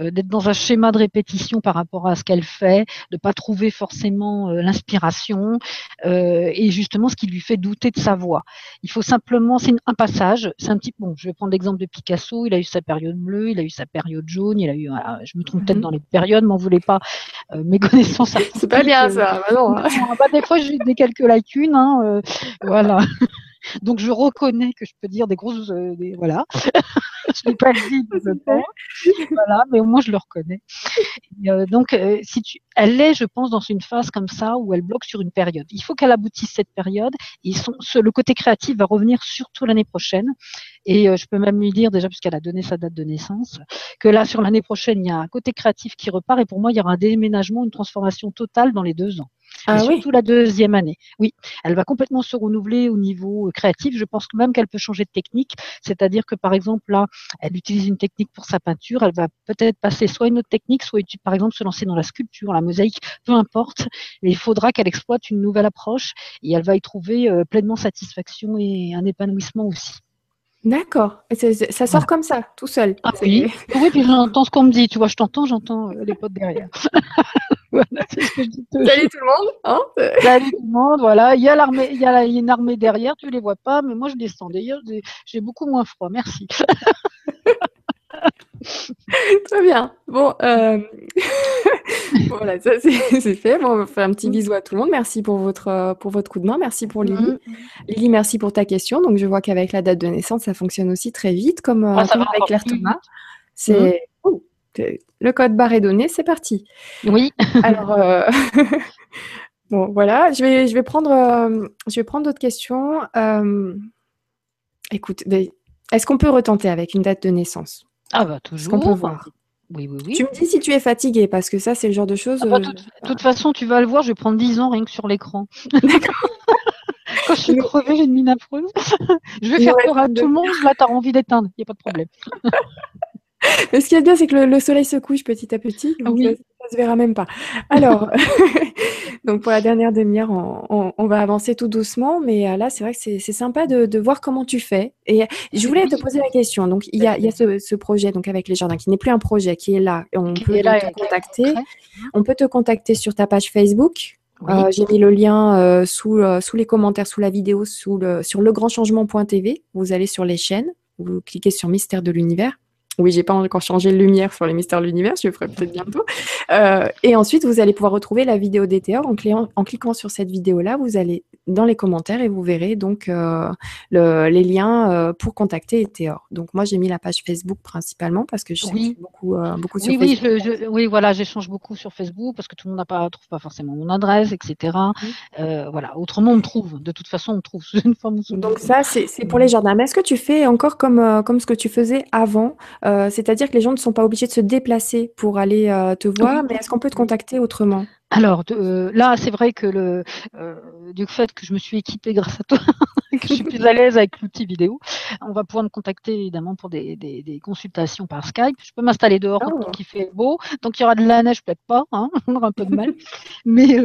euh, d'être dans un schéma de répétition par rapport à ce qu'elle fait, de pas trouver forcément euh, l'inspiration euh, et justement ce qui lui fait douter de sa voix. Il faut simplement c'est un passage, c'est un petit bon, je vais prendre l'exemple de Picasso, il a eu sa période bleue, il a eu sa période jaune, il a eu voilà, je me trompe peut-être Mhm. dans les périodes, m'en voulez pas euh, mes connaissances C'est pas bien euh, ça. Bah non, hein. bah, des fois, j'ai des quelques lacunes. Hein, euh, voilà. Donc, je reconnais que je peux dire des grosses. euh, des- voilà. je n'ai pas dit de temps. Voilà, mais au moins, je le reconnais. Et, euh, donc, euh, si tu, elle est, je pense, dans une phase comme ça où elle bloque sur une période. Il faut qu'elle aboutisse cette période. Et son, ce- le côté créatif va revenir surtout l'année prochaine. Et je peux même lui dire, déjà, puisqu'elle a donné sa date de naissance, que là, sur l'année prochaine, il y a un côté créatif qui repart. Et pour moi, il y aura un déménagement, une transformation totale dans les deux ans. Et Ah oui. surtout la deuxième année. Oui, elle va complètement se renouveler au niveau euh, créatif. Je pense même qu'elle peut changer de technique. C'est-à-dire que, par exemple, là, elle utilise une technique pour sa peinture. Elle va peut-être passer soit une autre technique, soit, par exemple, se lancer dans la sculpture, la mosaïque, peu importe. Mais il faudra qu'elle exploite une nouvelle approche et elle va y trouver euh, pleinement satisfaction et un épanouissement aussi. D'accord. Ça sort comme ça, tout seul. Ah oui. Oui, puis j'entends ce qu'on me dit. Tu vois, je t'entends, j'entends euh, les potes derrière. voilà, c'est ce que je dis. Salut tout le monde. Hein Salut tout le monde, voilà. Il y a l'armée, il y a une armée derrière, tu les vois pas, mais moi je descends. D'ailleurs, j'ai- beaucoup moins froid. Merci. Très bien. Bon, euh, voilà, ça c'est fait. Bon, on va faire un petit bisou à tout le monde. Merci pour votre, pour votre coup de main. Merci pour Lily. Mm. Lily, merci pour ta question. Donc, je vois qu'avec la date de naissance, ça fonctionne aussi très vite, comme, ah, avec Claire Thomas. C'est le code barre est donné, c'est parti. Oui. Alors, euh, bon, voilà, je vais, je vais prendre, euh, je vais prendre d'autres questions. Euh, écoute, est-ce qu'on peut retenter avec une date de naissance? Ah bah toujours. qu'on peut voir? Oui, oui, oui. Tu me dis si tu es fatigué, parce que ça, c'est le genre de choses. Ah de toute, façon, tu vas le voir, je vais prendre 10 ans rien que sur l'écran. D'accord. Quand je suis crevée, j'ai une mine affreuse. je vais faire peur à tout le monde, là, tu as envie d'éteindre, il n'y a pas de problème. Ce qui est bien, c'est que le, soleil se couche petit à petit. Donc oui. ça, se verra même pas. Alors, donc pour la dernière demi-heure, on, va avancer tout doucement. Mais euh, là, c'est vrai que c'est sympa de, voir comment tu fais. Et je voulais te poser la question. Donc, il y a, ce, projet donc avec les jardins qui n'est plus un projet, qui est là. On peut te contacter. On peut te contacter sur ta page Facebook. Euh, j'ai mis le lien euh, sous, sous les commentaires, sous la vidéo, sous le, sur legrandchangement.tv. Vous allez sur les chaînes, vous cliquez sur Mystère de l'univers. Oui, j'ai pas encore changé de lumière sur les mystères de l'univers, je le ferai peut-être bientôt. Euh, et ensuite, vous allez pouvoir retrouver la vidéo d'Ethéor. En, en, cliquant sur cette vidéo-là, vous allez dans les commentaires et vous verrez donc euh, les liens euh, pour contacter Ethéor. Donc moi, j'ai mis la page Facebook principalement parce que je suis beaucoup, beaucoup sur oui, Facebook. Oui, oui, voilà, j'échange beaucoup sur Facebook parce que tout le monde ne trouve pas forcément mon adresse, etc. voilà. Autrement, on me trouve. De toute façon, on me trouve une forme. Donc ça, c'est pour les jardins. Mais est-ce que tu fais encore comme, comme ce que tu faisais avant euh, c'est-à-dire que les gens ne sont pas obligés de se déplacer pour aller euh, te voir, mais est-ce qu'on peut te contacter autrement? Alors euh, là, c'est vrai que le du fait que je me suis équipée grâce à toi, que je suis plus à l'aise avec l'outil vidéo, on va pouvoir me contacter évidemment pour des, consultations par Skype. Je peux m'installer dehors oh. tant qu'il fait beau, tant qu'il y aura de la neige, peut-être pas, hein, on aura un peu de mal. Mais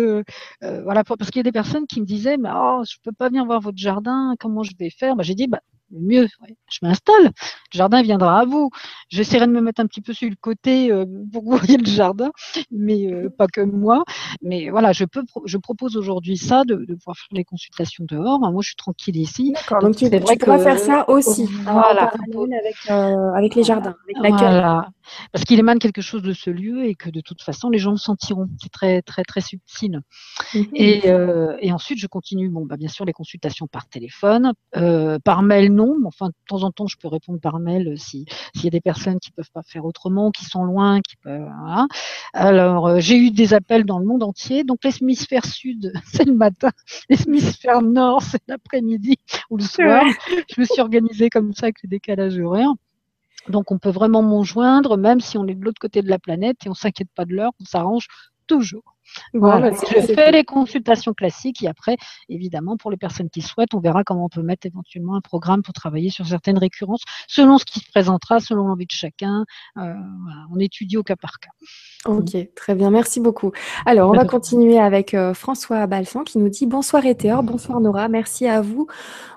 voilà, parce qu'il y a des personnes qui me disaient, mais oh, je peux pas venir voir votre jardin, comment je vais faire? Bah, J'ai dit, bah, mieux, je m'installe. Le jardin viendra à vous. J'essaierai de me mettre un petit peu sur le côté euh, pour que vous voyez le jardin, mais euh, pas que moi. Mais voilà, je peux, je propose aujourd'hui ça, de, pouvoir faire les consultations dehors. Moi, je suis tranquille ici. D'accord. Donc, tu, vrai pourras faire ça aussi. Voilà. Avec, euh, avec les jardins, avec voilà. Parce qu'il émane quelque chose de ce lieu et que de toute façon, les gens le sentiront. C'est très, très, très subtil. Mhm. Et, et, ensuite, je continue, bon, bah, bien sûr, les consultations par téléphone, par mail, non, mais enfin, de temps en temps, je peux répondre par mail euh, s'il y a des personnes qui peuvent pas faire autrement, qui sont loin, qui peuvent. Alors, euh, j'ai eu des appels dans le monde entier. Donc, l'hémisphère sud, c'est le matin. L'hémisphère nord, c'est l'après-midi ou le soir. Je me suis organisée comme ça avec le décalage horaire. Donc, on peut vraiment m'en joindre, même si on est de l'autre côté de la planète et on s'inquiète pas de l'heure, on s'arrange toujours. Voilà, je fais les consultations classiques et après, évidemment, pour les personnes qui souhaitent, on verra comment on peut mettre éventuellement un programme pour travailler sur certaines récurrences, selon ce qui se présentera, selon l'envie de chacun. Euh, on étudie au cas par cas. Ok, très bien, merci beaucoup. Alors, on va continuer avec euh, François Balsan qui nous dit Bonsoir Ethéor, bonsoir Nora, merci à vous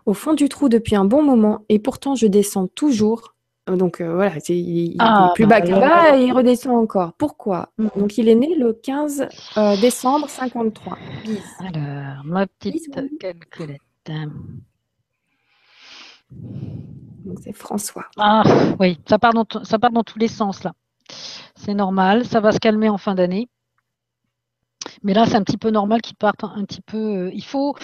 au fond du trou depuis un bon moment et pourtant je descends toujours donc euh, voilà, il, est ah, plus bas bah, que bas et il redescend encore. Pourquoi mm. Donc il est né le 15 euh, décembre 53. Alors, ma petite calculette. Donc c'est François. Ah oui, ça part, dans ça part dans tous les sens là. C'est normal, ça va se calmer en fin d'année. Mais là, c'est un petit peu normal qu'il parte un petit peu. Euh, il faut,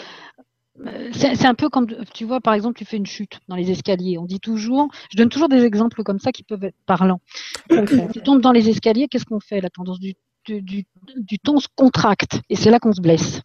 c'est un peu comme, tu vois, par exemple, tu fais une chute dans les escaliers. On dit toujours, je donne toujours des exemples comme ça qui peuvent être parlants. tu tombes dans les escaliers, qu'est-ce qu'on fait? La tendance du, du, du, temps se contracte et c'est là qu'on se blesse.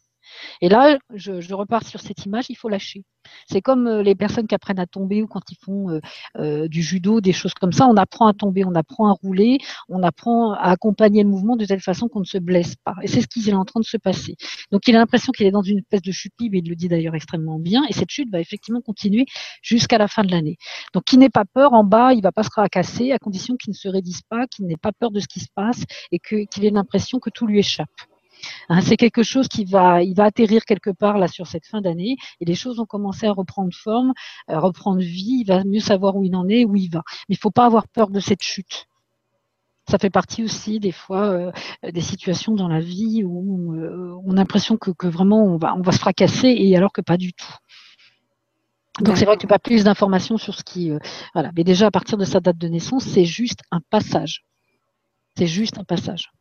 Et là, je, repars sur cette image, il faut lâcher. C'est comme euh, les personnes qui apprennent à tomber ou quand ils font euh, euh, du judo, des choses comme ça. On apprend à tomber, on apprend à rouler, on apprend à accompagner le mouvement de telle façon qu'on ne se blesse pas. Et c'est ce qui est en train de se passer. Donc il a l'impression qu'il est dans une espèce de chute libre, il le dit d'ailleurs extrêmement bien, et cette chute va effectivement continuer jusqu'à la fin de l'année. Donc qui n'ait pas peur, en bas, il va pas se fracasser, à condition qu'il ne se raidisse pas, qu'il n'ait pas peur de ce qui se passe et qu'il ait l'impression que tout lui échappe. Hein, c'est quelque chose qui va, il va atterrir quelque part là sur cette fin d'année et les choses vont commencer à reprendre forme, à reprendre vie. Il va mieux savoir où il en est, où il va. Mais il faut pas avoir peur de cette chute. Ça fait partie aussi des fois euh, des situations dans la vie où euh, on a l'impression que, vraiment on va, on va se fracasser et alors que pas du tout. Donc c'est vrai que tu pas plus d'informations sur ce qui, euh, voilà. Mais déjà à partir de sa date de naissance, c'est juste un passage. C'est juste un passage.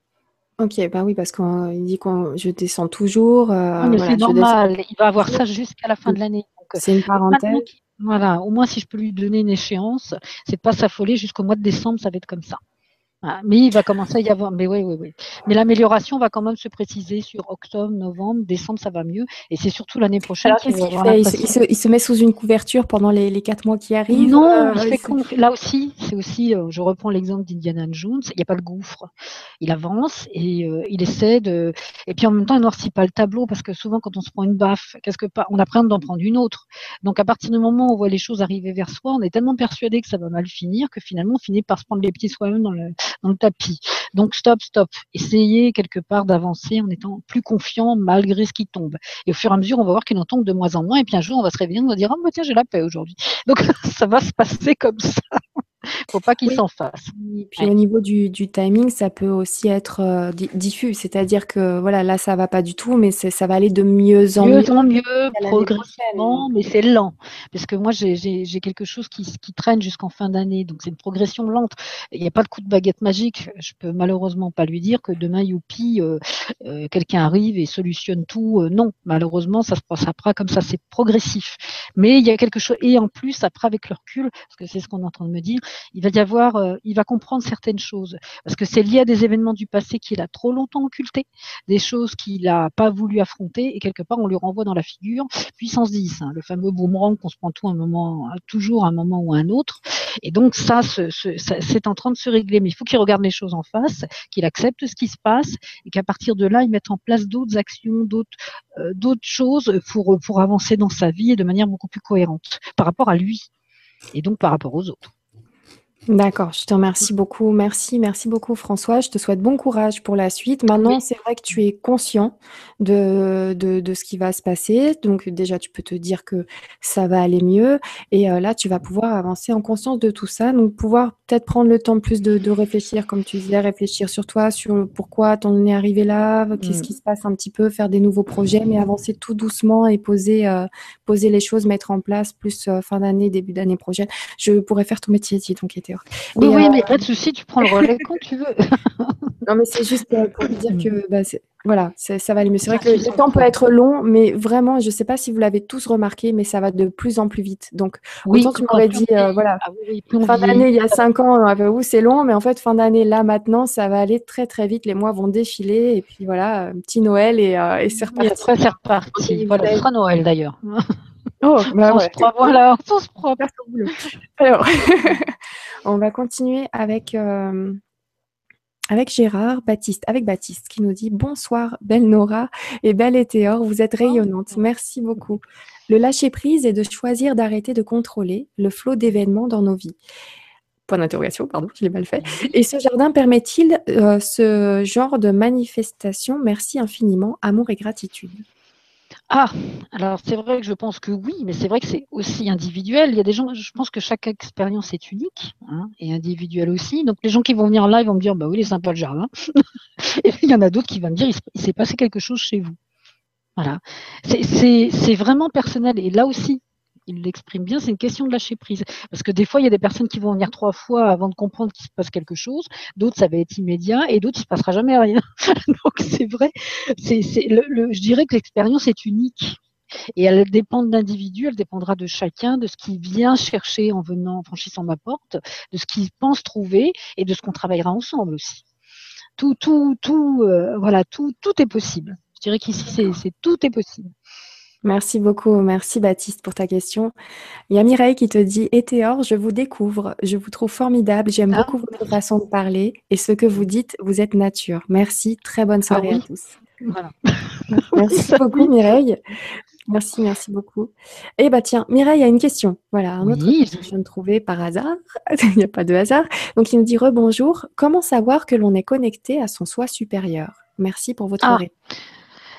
Ok, bah oui, parce qu'il dit que je descends toujours. Euh, mais c'est normal, il va avoir ça jusqu'à la fin de l'année. C'est une parenthèse. Voilà, au moins si je peux lui donner une échéance, c'est de pas s'affoler jusqu'au mois de décembre, ça va être comme ça. Ah, mais il va commencer à y avoir. Mais oui, oui, oui. Mais l'amélioration va quand même se préciser sur octobre, novembre, décembre, ça va mieux. Et c'est surtout l'année prochaine. qu'il il, se, met sous une couverture pendant les, quatre mois qui arrivent. Non, euh, là aussi, c'est aussi. Euh, je reprends l'exemple d'Indiana Jones. Il n'y a pas de gouffre. Il avance et euh, il essaie de. Et puis en même temps, il noircit pas le tableau parce que souvent, quand on se prend une baffe, qu'est-ce que pas On apprend d'en prendre une autre. Donc à partir du moment où on voit les choses arriver vers soi, on est tellement persuadé que ça va mal finir que finalement, on finit par se prendre les pieds soi-même dans le dans le tapis. Donc stop, stop. Essayez quelque part d'avancer en étant plus confiant malgré ce qui tombe. Et au fur et à mesure, on va voir qu'il en tombe de moins en moins. Et puis un jour, on va se réveiller, on va dire, oh, bah, tiens, j'ai la paix aujourd'hui. Donc ça va se passer comme ça. faut pas qu'il s'en fasse. Et puis au niveau du, timing, ça peut aussi être euh, diffus, c'est-à-dire que voilà, là ça va pas du tout, mais ça va aller de mieux en mieux. Mieux en mieux, progressivement, mais c'est lent. Parce que moi j'ai quelque chose qui, qui traîne jusqu'en fin d'année, donc c'est une progression lente. Il n'y a pas de coup de baguette magique. Je peux malheureusement pas lui dire que demain youpi, euh, euh, quelqu'un arrive et solutionne tout. non, malheureusement ça se passera comme ça, c'est progressif. Mais il y a quelque chose et en plus après avec le recul, parce que c'est ce qu'on est en train de me dire, il va y avoir, euh, il va comprendre certaines choses parce que c'est lié à des événements du passé qu'il a trop longtemps occultés, des choses qu'il n'a pas voulu affronter et quelque part on lui renvoie dans la figure puissance 10, hein, le fameux boomerang qu'on se prend tout un moment, toujours un moment ou un autre. Et donc ça, c'est en train de se régler, mais il faut qu'il regarde les choses en face, qu'il accepte ce qui se passe et qu'à partir de là, il mette en place d'autres actions, d'autres euh, d'autres choses pour pour avancer dans sa vie et de manière beaucoup plus cohérente par rapport à lui et donc par rapport aux autres. D'accord, je te remercie beaucoup. Merci, merci beaucoup François. Je te souhaite bon courage pour la suite. Maintenant, c'est vrai que tu es conscient de, de, ce qui va se passer. Donc déjà, tu peux te dire que ça va aller mieux. Et euh, là, tu vas pouvoir avancer en conscience de tout ça. Donc pouvoir peut-être prendre le temps plus de, réfléchir, comme tu disais, réfléchir sur toi, sur pourquoi t'en es arrivé là, qu'est-ce mm. qui se passe un petit peu, faire des nouveaux projets, mais avancer tout doucement et poser, euh, poser les choses, mettre en place plus euh, fin d'année, début d'année prochaine. Je pourrais faire ton métier si Oui, oui, euh, mais pas de souci, tu prends le relais quand tu veux. non, mais c'est juste pour dire que bah, voilà, ça va aller mieux. C'est vrai que le, temps peut être long, mais vraiment, je ne sais pas si vous l'avez tous remarqué, mais ça va de plus en plus vite. Donc, oui, autant tu m'aurais dit, euh, voilà, ah fin d'année, il y a cinq ans, où c'est long, mais en fait, fin d'année, là, maintenant, ça va aller très, très vite. Les mois vont défiler, et puis voilà, petit Noël, et, euh, c'est reparti. après, c'est reparti. Voilà, ce sera Noël d'ailleurs. Oh, bah ouais. voilà, on se prend. Alors, on va continuer avec, euh, avec Gérard Baptiste, avec Baptiste qui nous dit Bonsoir, belle Nora et belle Éthéor, vous êtes rayonnante. Merci beaucoup. Le lâcher prise est de choisir d'arrêter de contrôler le flot d'événements dans nos vies. Point d'interrogation, pardon, je l'ai mal fait. Et ce jardin permet-il euh, ce genre de manifestation? Merci infiniment, amour et gratitude. Ah, alors c'est vrai que je pense que oui, mais c'est vrai que c'est aussi individuel. Il y a des gens, je pense que chaque expérience est unique hein, et individuelle aussi. Donc les gens qui vont venir là, ils vont me dire, bah oui, il est sympa le jardin. et il y en a d'autres qui vont me dire, il s'est passé quelque chose chez vous. Voilà. C'est vraiment personnel. Et là aussi, il l'exprime bien, c'est une question de lâcher prise. Parce que des fois, il y a des personnes qui vont venir trois fois avant de comprendre qu'il se passe quelque chose, d'autres, ça va être immédiat, et d'autres, il se passera jamais rien. Donc, c'est vrai, c'est, le, je dirais que l'expérience est unique. Et elle dépend de l'individu, elle dépendra de chacun, de ce qu'il vient chercher en venant, en franchissant ma porte, de ce qu'il pense trouver et de ce qu'on travaillera ensemble aussi. Tout, tout, tout, euh, voilà, tout, tout est possible. Je dirais qu'ici, c'est, tout est possible. Merci beaucoup. Merci Baptiste pour ta question. Il y a Mireille qui te dit Éthéor, je vous découvre. Je vous trouve formidable. J'aime ah. beaucoup votre façon de parler et ce que vous dites, vous êtes nature. Merci. Très bonne ah soirée à tous. Merci beaucoup Mireille. Merci, merci beaucoup. Eh bah tiens, Mireille a une question. Voilà, un autre que je viens de trouver par hasard. il n'y a pas de hasard. Donc il nous dit rebonjour. Comment savoir que l'on est connecté à son soi supérieur? Merci pour votre ah.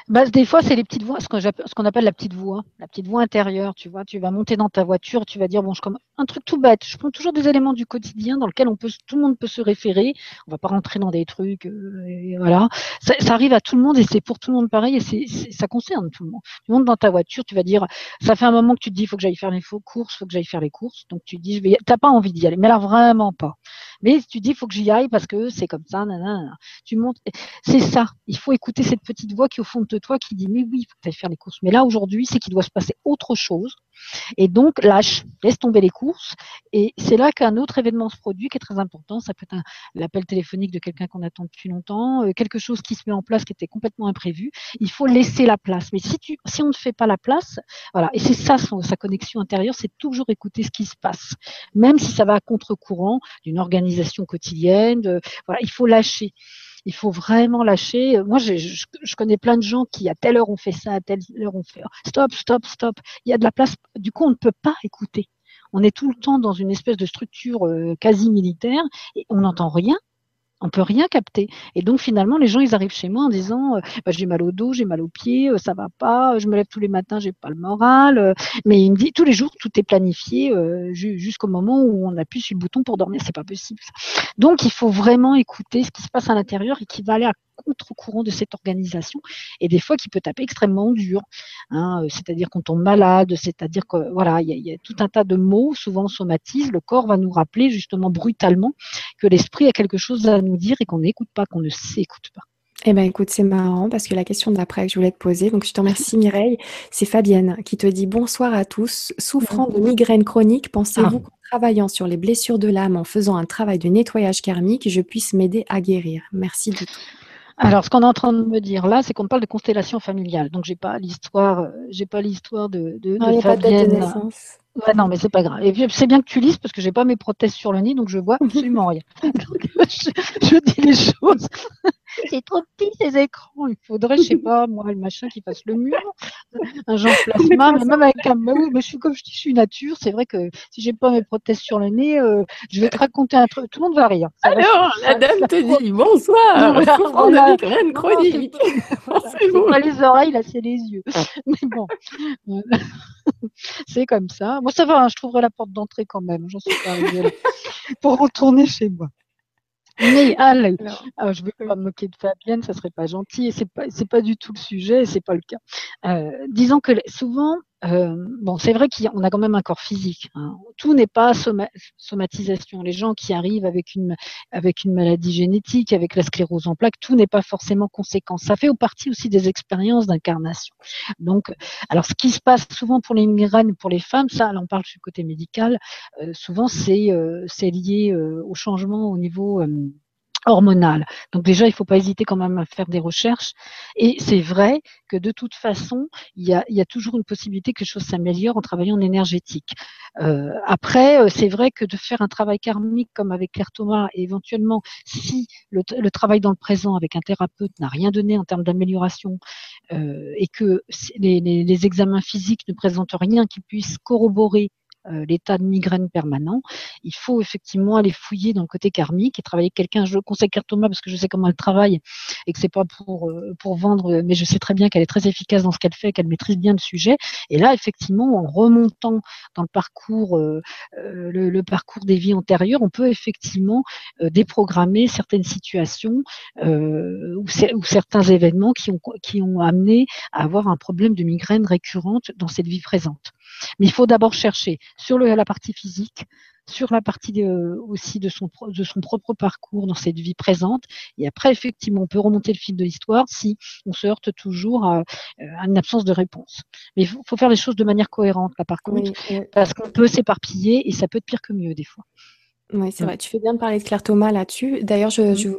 Bah, des fois, c'est les petites voix, ce qu'on appelle la petite voix, la petite voix intérieure. Tu vois, tu vas monter dans ta voiture, tu vas dire bon, je comme un truc tout bête. Je prends toujours des éléments du quotidien dans lequel on peut, tout le monde peut se référer. On va pas rentrer dans des trucs, euh, voilà. Ça, arrive à tout le monde et c'est pour tout le monde pareil et ça concerne tout le monde. Tu montes dans ta voiture, tu vas dire, ça fait un moment que tu te dis, il faut que j'aille faire les courses, faut que j'aille faire les courses. Donc tu dis, je vais, t'as pas envie d'y aller, mais là vraiment pas. Mais tu dis, faut que j'y aille parce que c'est comme ça, nanana. Tu montes, c'est ça. Il faut écouter cette petite voix qui au fond de toi qui dit, mais oui, il faut que faire les courses. Mais là aujourd'hui, c'est qu'il doit se passer autre chose. Et donc lâche, laisse tomber les courses. Et c'est là qu'un autre événement se produit qui est très important. Ça peut être l'appel téléphonique de quelqu'un qu'on attend depuis longtemps, euh, quelque chose qui se met en place qui était complètement imprévu. Il faut laisser la place. Mais si tu, si on ne fait pas la place, voilà. Et c'est ça sa connexion intérieure, c'est toujours écouter ce qui se passe, même si ça va à contre-courant d'une organisation quotidienne. voilà, il faut lâcher. Il faut vraiment lâcher. Moi, je, connais plein de gens qui, à telle heure, on fait ça, à telle heure, on fait stop, stop, stop. Il y a de la place. Du coup, on ne peut pas écouter. On est tout le temps dans une espèce de structure euh, quasi militaire et on n'entend rien on peut rien capter. Et donc finalement, les gens, ils arrivent chez moi en disant, euh, bah, j'ai mal au dos, j'ai mal aux pieds, euh, ça va pas, je me lève tous les matins, j'ai pas le moral. Euh. mais il me dit tous les jours, tout est planifié jusqu'au moment où on appuie sur le bouton pour dormir. C'est pas possible. Donc il faut vraiment écouter ce qui se passe à l'intérieur et qui va aller à contre-courant de cette organisation et des fois qui peut taper extrêmement dur. Hein, euh, c'est-à-dire qu'on tombe malade, c'est-à-dire que voilà, il y, a tout un tas de mots, souvent somatise, le corps va nous rappeler justement brutalement que l'esprit a quelque chose à nous dire et qu'on n'écoute pas, qu'on ne s'écoute pas. Eh ben écoute, c'est marrant parce que la question d'après que je voulais te poser, donc je te remercie Mireille, c'est Fabienne qui te dit bonsoir à tous. Souffrant de migraine chronique, pensez-vous ah. qu'en travaillant sur les blessures de l'âme, en faisant un travail de nettoyage karmique, je puisse m'aider à guérir? Merci de tout. Alors, ce qu'on est en train de me dire là, c'est qu'on parle de constellation familiale. Donc, j'ai pas l'histoire, euh, j'ai pas l'histoire de, de, non, de Fabienne. Ouais, non, mais c'est pas grave. Et puis, c'est bien que tu lises parce que j'ai pas mes prothèses sur le nez, donc je vois absolument rien. je, je, dis les choses c'est trop petit ces écrans. Il faudrait, je sais pas, moi, le machin qui fasse le mur, un genre plasma, mais même avec un. Mais je suis comme je dis, je suis nature. C'est vrai que si j'ai pas mes prothèses sur le nez, euh, je vais te raconter un truc. Tout le monde va rire. Alors, la dame te dit bonsoir. on a une chronique. C'est pas les oreilles, là, c'est les yeux. Mais bon, c'est comme ça. Moi, ça va. Hein, je trouverai la porte d'entrée quand même. J'en suis pas arrivée pour retourner chez moi. Mais allez, ah, je ne veux pas me moquer de Fabienne, ça serait pas gentil, et c'est pas c'est pas du tout le sujet, c'est pas le cas. Euh, disons que souvent, euh, bon, c'est vrai qu'on a quand même un corps physique. Hein. Tout n'est pas somatisation. Les gens qui arrivent avec une avec une maladie génétique, avec la sclérose en plaques, tout n'est pas forcément conséquent. Ça fait partie aussi des expériences d'incarnation. Donc, alors ce qui se passe souvent pour les migraines, pour les femmes, ça, là on parle du côté médical, euh, souvent c'est euh, lié au changement au niveau hormonale. Donc déjà, il ne faut pas hésiter quand même à faire des recherches. Et c'est vrai que de toute façon, il y a, toujours une possibilité que les choses s'améliorent en travaillant en énergétique. Euh, après, euh, c'est vrai que de faire un travail karmique comme avec Claire Thomas, et éventuellement, si le, travail dans le présent avec un thérapeute n'a rien donné en termes d'amélioration euh, et que les, les examens physiques ne présentent rien qui puisse corroborer l'état de migraine permanent, il faut effectivement aller fouiller dans le côté karmique et travailler quelqu'un. Je conseille Thomas parce que je sais comment elle travaille et que c'est pas pour euh, pour vendre, mais je sais très bien qu'elle est très efficace dans ce qu'elle fait, qu'elle maîtrise bien le sujet. Et là, effectivement, en remontant dans le parcours euh, le, parcours des vies antérieures, on peut effectivement déprogrammer certaines situations ou, ou, certains événements qui ont qui ont amené à avoir un problème de migraine récurrente dans cette vie présente. Mais il faut d'abord chercher sur la partie physique, sur la partie aussi de son, de son propre parcours dans cette vie présente. Et après, effectivement, on peut remonter le fil de l'histoire si on se heurte toujours à, une absence de réponse. Mais il faut, faire les choses de manière cohérente, là, par contre, parce qu'on peut s'éparpiller et ça peut être pire que mieux, des fois. Oui, c'est vrai. Tu fais bien de parler de Claire Thomas là-dessus. D'ailleurs, je, je,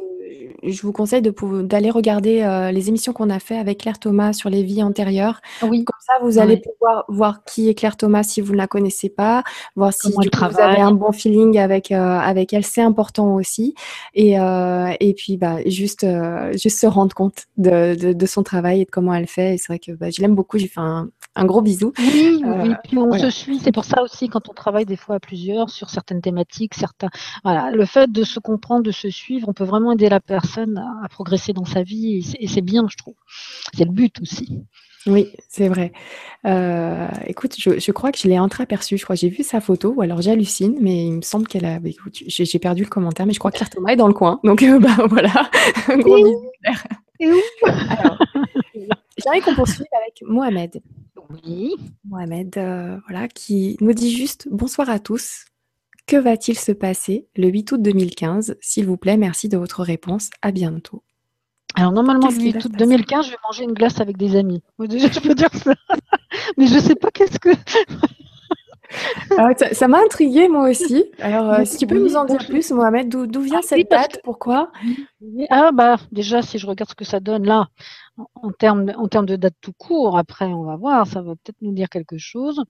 je vous conseille d'aller regarder euh, les émissions qu'on a fait avec Claire Thomas sur les vies antérieures. Oui. Comme ça, vous allez pouvoir voir qui est Claire Thomas si vous ne la connaissez pas, voir si vous avez un bon feeling avec, euh, avec elle. C'est important aussi. Et, euh, et puis, bah, juste, juste se rendre compte de, de, son travail et de comment elle fait. Et c'est vrai que bah, je l'aime beaucoup. J'ai fait un, un, gros bisou. Oui, oui. Puis on se suit. C'est pour ça aussi, quand on travaille des fois à plusieurs sur certaines thématiques, certains. Voilà, le fait de se comprendre, de se suivre, on peut vraiment aider la personne à, progresser dans sa vie et c'est bien, je trouve. C'est le but aussi. Oui, c'est vrai. Euh, écoute, je, crois que je l'ai entreaperçu. Je crois que j'ai vu sa photo, ou alors j'hallucine, mais il me semble qu'elle a. Bah, écoute, j'ai perdu le commentaire, mais je crois que Claire Thomas est dans le coin. Donc, euh, bah, voilà. Gros J'aimerais qu'on poursuive avec Mohamed. Oui. Mohamed, euh, voilà, qui nous dit juste bonsoir à tous. Que va-t-il se passer le 8 août 2015 S'il vous plaît, merci de votre réponse. À bientôt. Alors normalement, le 8 août 2015, je vais manger une glace avec des amis. déjà, je peux dire ça. Mais je ne sais pas qu'est-ce que. Ah, ça m'a intrigué moi aussi. Alors, euh, si tu peux nous en dire plus, Mohamed, d'où vient ah cette date? Pourquoi? Ah bah déjà, si je regarde ce que ça donne là, en termes en termes de date tout court, après on va voir, ça va peut-être nous dire quelque chose.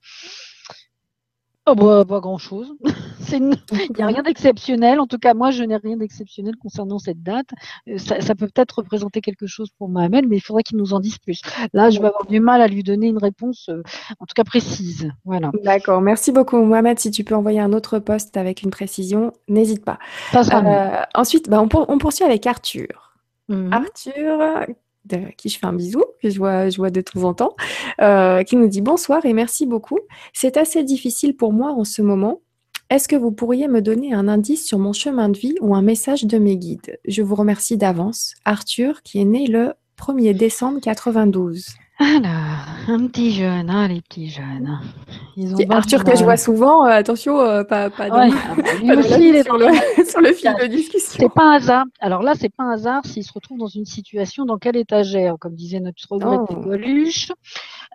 Oh bah, pas grand-chose. Il n'y a rien d'exceptionnel. En tout cas, moi, je n'ai rien d'exceptionnel concernant cette date. Euh, ça, peut peut-être représenter quelque chose pour Mohamed, mais il faudrait qu'il nous en dise plus. Là, je vais avoir du mal à lui donner une réponse, euh, en tout cas précise. Voilà. D'accord. Merci beaucoup, Mohamed. Si tu peux envoyer un autre poste avec une précision, n'hésite pas. Euh, ensuite, bah, on, poursuit avec Arthur. Mhm. Arthur, de qui je fais un bisou, que je vois, de temps en temps, euh, qui nous dit bonsoir et merci beaucoup. C'est assez difficile pour moi en ce moment. Est-ce que vous pourriez me donner un indice sur mon chemin de vie ou un message de mes guides? Je vous remercie d'avance. Arthur, qui est né le 1er décembre 92. Alors, un petit jeune, hein, les petits jeunes. Ils Arthur que je vois souvent, euh, attention, euh, pas, pas, de... Ah bah, lui aussi, il est sur le, sur le fil de discussion. C'est pas un hasard. Alors là, c'est pas un hasard s'il se retrouve dans une situation dans quelle étagère, comme disait notre oh. Coluche.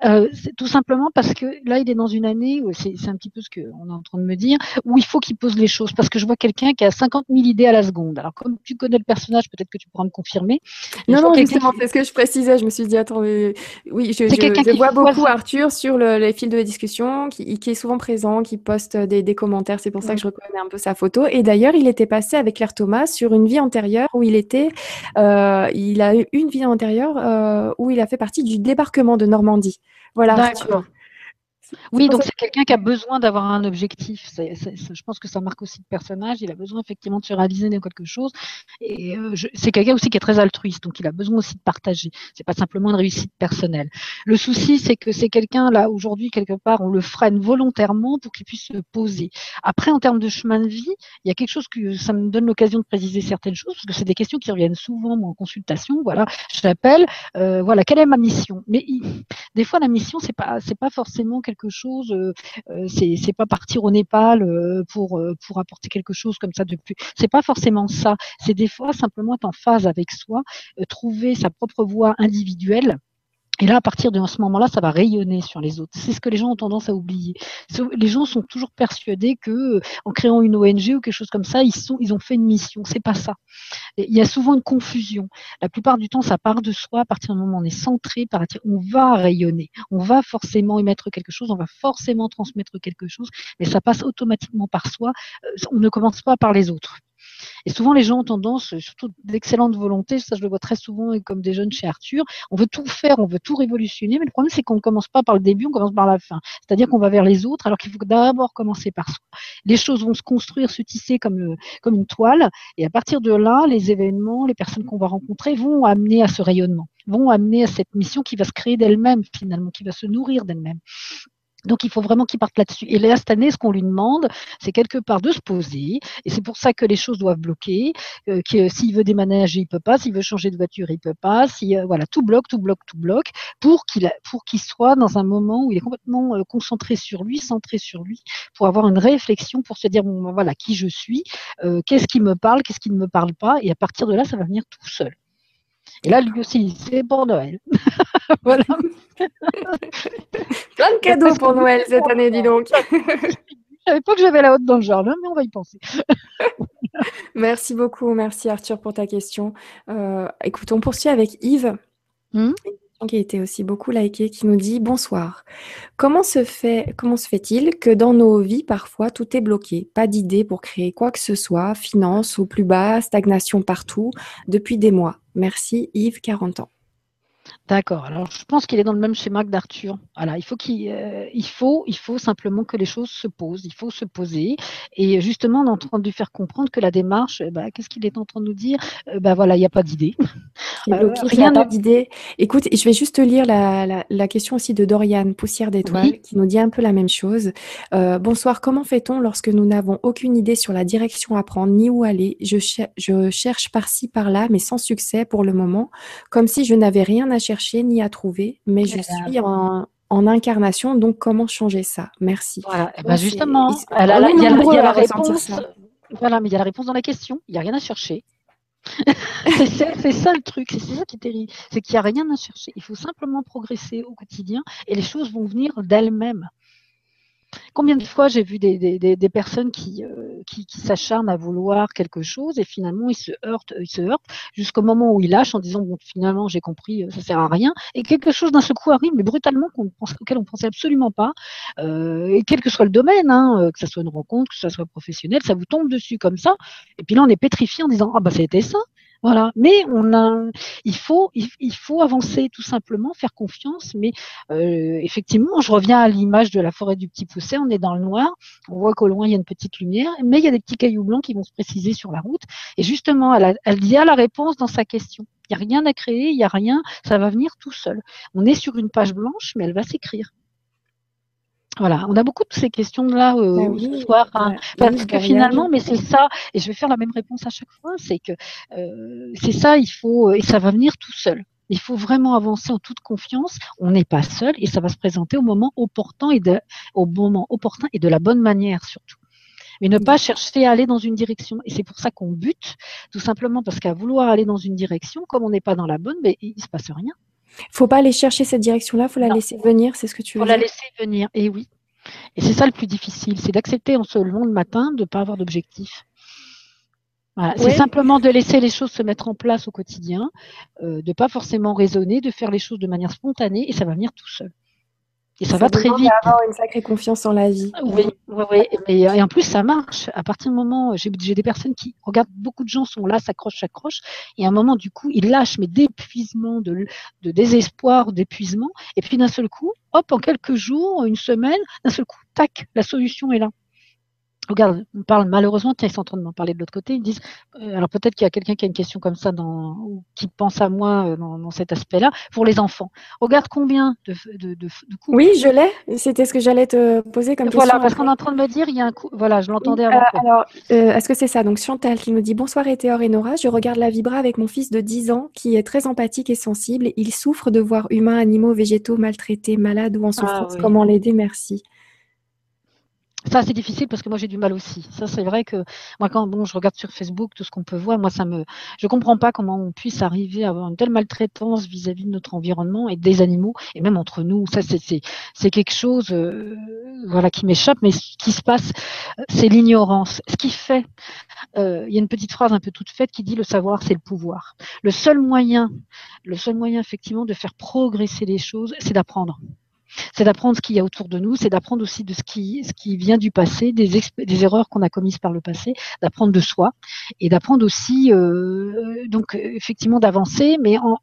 Euh, c'est tout simplement parce que là, il est dans une année, c'est un petit peu ce qu'on est en train de me dire, où il faut qu'il pose les choses. Parce que je vois quelqu'un qui a 50 000 idées à la seconde. Alors, comme tu connais le personnage, peut-être que tu pourras me confirmer. Non, non, justement, c'est ce que je précisais. Je me suis dit, attends, oui, je, je, vois beaucoup Arthur sur les fils de discussion, qui, est souvent présent, qui poste des, commentaires. C'est pour ça que je reconnais un peu sa photo. Et d'ailleurs, il était passé avec Claire Thomas sur une vie antérieure où il était, euh, il a eu une vie antérieure euh, où il a fait partie du débarquement de Normandie. Voilà. Oui, donc c'est quelqu'un qui a besoin d'avoir un objectif. je pense que ça marque aussi le personnage. Il a besoin effectivement de se réaliser dans quelque chose. Et euh, c'est quelqu'un aussi qui est très altruiste, donc il a besoin aussi de partager. C'est pas simplement une réussite personnelle. Le souci, c'est que c'est quelqu'un là aujourd'hui quelque part, on le freine volontairement pour qu'il puisse se poser. Après, en termes de chemin de vie, il y a quelque chose que ça me donne l'occasion de préciser certaines choses parce que c'est des questions qui reviennent souvent en consultation. Voilà, je l'appelle. Euh, voilà, quelle est ma mission? Mais des fois, la mission, c'est pas, c'est pas forcément quelque quelque chose. Euh, euh, c'est pas partir au Népal euh, pour pour apporter quelque chose comme ça de plus. C'est pas forcément ça. C'est des fois simplement être en phase avec soi, trouver sa propre voie individuelle et là, à partir de ce moment-là, ça va rayonner sur les autres. C'est ce que les gens ont tendance à oublier. Les gens sont toujours persuadés que, en créant une ONG ou quelque chose comme ça, ils sont, ils ont fait une mission. C'est pas ça. il y a souvent une confusion. La plupart du temps, ça part de soi. À partir du moment où on est centré, on va rayonner. On va forcément émettre quelque chose. On va forcément transmettre quelque chose. Mais ça passe automatiquement par soi. Euh, on ne commence pas par les autres. Et souvent, les gens ont tendance, surtout d'excellente volonté, ça je le vois très souvent, comme des jeunes chez Arthur, on veut tout faire, on veut tout révolutionner, mais le problème c'est qu'on ne commence pas par le début, on commence par la fin. C'est-à-dire qu'on va vers les autres, alors qu'il faut d'abord commencer par soi. Les choses vont se construire, se tisser comme, euh, comme une toile, et à partir de là, les événements, les personnes qu'on va rencontrer vont amener à ce rayonnement, vont amener à cette mission qui va se créer d'elle-même finalement, qui va se nourrir d'elle-même. Donc, il faut vraiment qu'il parte là-dessus. Et là, cette année, ce qu'on lui demande, c'est quelque part de se poser. Et c'est pour ça que les choses doivent bloquer. Euh, que s'il veut déménager, il peut pas. S'il veut changer de voiture, il peut pas. Si, euh, voilà, tout bloque, tout bloque, tout bloque, pour qu'il pour qu'il soit dans un moment où il est complètement euh, concentré sur lui, centré sur lui, pour avoir une réflexion, pour se dire bon, ben, voilà, qui je suis, qu'est-ce qui me parle, qu'est-ce qui ne me parle pas. Et à partir de là, ça va venir tout seul. Et là, lui aussi, c'est pour Noël. voilà. Plein de cadeaux pour Noël cette année, dis donc. Je savais pas que j'avais la haute dans le jardin, mais on va y penser. merci beaucoup, merci Arthur pour ta question. Euh, écoute, on poursuit avec Yves. Hmm? Qui a aussi beaucoup liké, qui nous dit bonsoir. Comment se fait, comment se fait-il que dans nos vies parfois tout est bloqué, pas d'idée pour créer quoi que ce soit, finance ou plus bas, stagnation partout depuis des mois. Merci Yves, 40 ans. D'accord. Alors, je pense qu'il est dans le même schéma que d'Arthur. Voilà, il faut qu'il, euh, il faut, il faut simplement que les choses se posent. Il faut se poser. Et justement, on est en train de lui faire comprendre que la démarche, bah, qu'est-ce qu'il est en train de nous dire? Euh, Bah voilà, il n'y a pas d'idée. Euh, rien n'a d'idée. Écoute, je vais juste lire la, la, question aussi de Dorian, Poussière d'étoiles, qui nous dit un peu la même chose. bonsoir. Comment fait-on lorsque nous n'avons aucune idée sur la direction à prendre ni où aller? Je, je cherche par-ci par-là, mais sans succès pour le moment, comme si je n'avais rien à chercher ni à trouver, mais je suis en, incarnation, donc comment changer ça? Merci. Voilà, eh ben, justement, il y, a la réponse. Voilà, mais il y a la réponse dans la question. Il n'y a rien à chercher. c'est ça, le truc, c'est ça qui est terrible, c'est qu'il n'y a rien à chercher. Il faut simplement progresser au quotidien et les choses vont venir d'elles-mêmes. Combien de fois j'ai vu des, personnes euh, qui, s'acharnent à vouloir quelque chose et finalement ils se heurtent, ils se heurtent jusqu'au moment où ils lâchent en disant finalement j'ai compris, euh, ça sert à rien. Et quelque chose d'un seul coup arrive mais brutalement auquel on pensait absolument pas. Euh, et quel que soit le domaine, hein, que ce soit une rencontre, que ce soit professionnel, ça vous tombe dessus comme ça. Et puis là on est pétrifié en disant ah bah c'était ça voilà. Mais on a, il faut, il, faut avancer tout simplement, faire confiance. Mais euh, effectivement, je reviens à l'image de la forêt du Petit Poussé. On est dans le noir. On voit qu'au loin il y a une petite lumière, mais il y a des petits cailloux blancs qui vont se préciser sur la route. Et justement, elle, elle y a la réponse dans sa question. Il n'y a rien à créer, il n'y a rien. Ça va venir tout seul. On est sur une page blanche, mais elle va s'écrire. Voilà, on a beaucoup de ces questions-là euh, bah ce soir, hein. parce que finalement, mais c'est ça, et je vais faire la même réponse à chaque fois, c'est que euh, c'est ça, il faut, et ça va venir tout seul. Il faut vraiment avancer en toute confiance. On n'est pas seul et ça va se présenter au moment opportun et de, au moment opportun et de la bonne manière surtout. Mais ne pas chercher à aller dans une direction. Et c'est pour ça qu'on bute, tout simplement parce qu'à vouloir aller dans une direction, comme on n'est pas dans la bonne, mais il se passe rien. Faut pas aller chercher cette direction-là, faut la laisser venir, c'est ce que tu veux faut la laisser venir, et oui. Et c'est ça le plus difficile, c'est d'accepter en se levant le matin de ne pas avoir d'objectif. C'est simplement de laisser les choses se mettre en place au quotidien, euh, de pas forcément raisonner, de faire les choses de manière spontanée, et ça va venir tout seul. Et ça, va très vite. avoir une sacrée confiance en la vie. Oui, oui, oui. Et, en plus, ça marche. À partir du moment, j'ai des personnes qui regardent, beaucoup de gens sont là, s'accrochent, s'accrochent. Et à un moment, du coup, ils lâchent, mais d'épuisement, de, de désespoir, d'épuisement. Et puis d'un seul coup, hop, en quelques jours, une semaine, d'un seul coup, tac, la solution est là. Regarde, on parle malheureusement, tiens, ils sont en train de m'en parler de l'autre côté. Ils disent, euh, alors peut-être qu'il y a quelqu'un qui a une question comme ça, dans, qui pense à moi euh, dans, cet aspect-là, pour les enfants. Regarde combien de, de, de, Oui, je l'ai. C'était ce que j'allais te poser comme question. Voilà, parce qu'on est en train de me dire, il y a un coup. Voilà, je l'entendais avant. Euh, alors, est-ce que c'est ça? Donc Chantal qui nous dit bonsoir Théor et Nora. Je regarde la Vibra avec mon fils de 10 ans qui est très empathique et sensible. Il souffre de voir humains, animaux, végétaux maltraités, malades ou en ah souffrance. Comment l'aider? Merci. Ça, c'est difficile parce que moi, j'ai du mal aussi. Ça, c'est vrai que moi, quand bon, je regarde sur Facebook tout ce qu'on peut voir, moi, ça me, je comprends pas comment on puisse arriver à avoir une telle maltraitance vis-à-vis de notre environnement et des animaux et même entre nous. Ça, c'est, quelque chose, euh, voilà, qui m'échappe. Mais ce qui se passe, c'est l'ignorance. Ce qui fait, euh, il y a une petite phrase un peu toute faite qui dit le savoir, c'est le pouvoir. Le seul moyen, le seul moyen effectivement de faire progresser les choses, c'est d'apprendre c'est d'apprendre ce qu'il y a autour de nous, c'est d'apprendre aussi de ce qui, ce qui vient du passé, des, erreurs qu'on a commises par le passé, d'apprendre de soi et d'apprendre aussi, euh, donc effectivement d'avancer, mais en,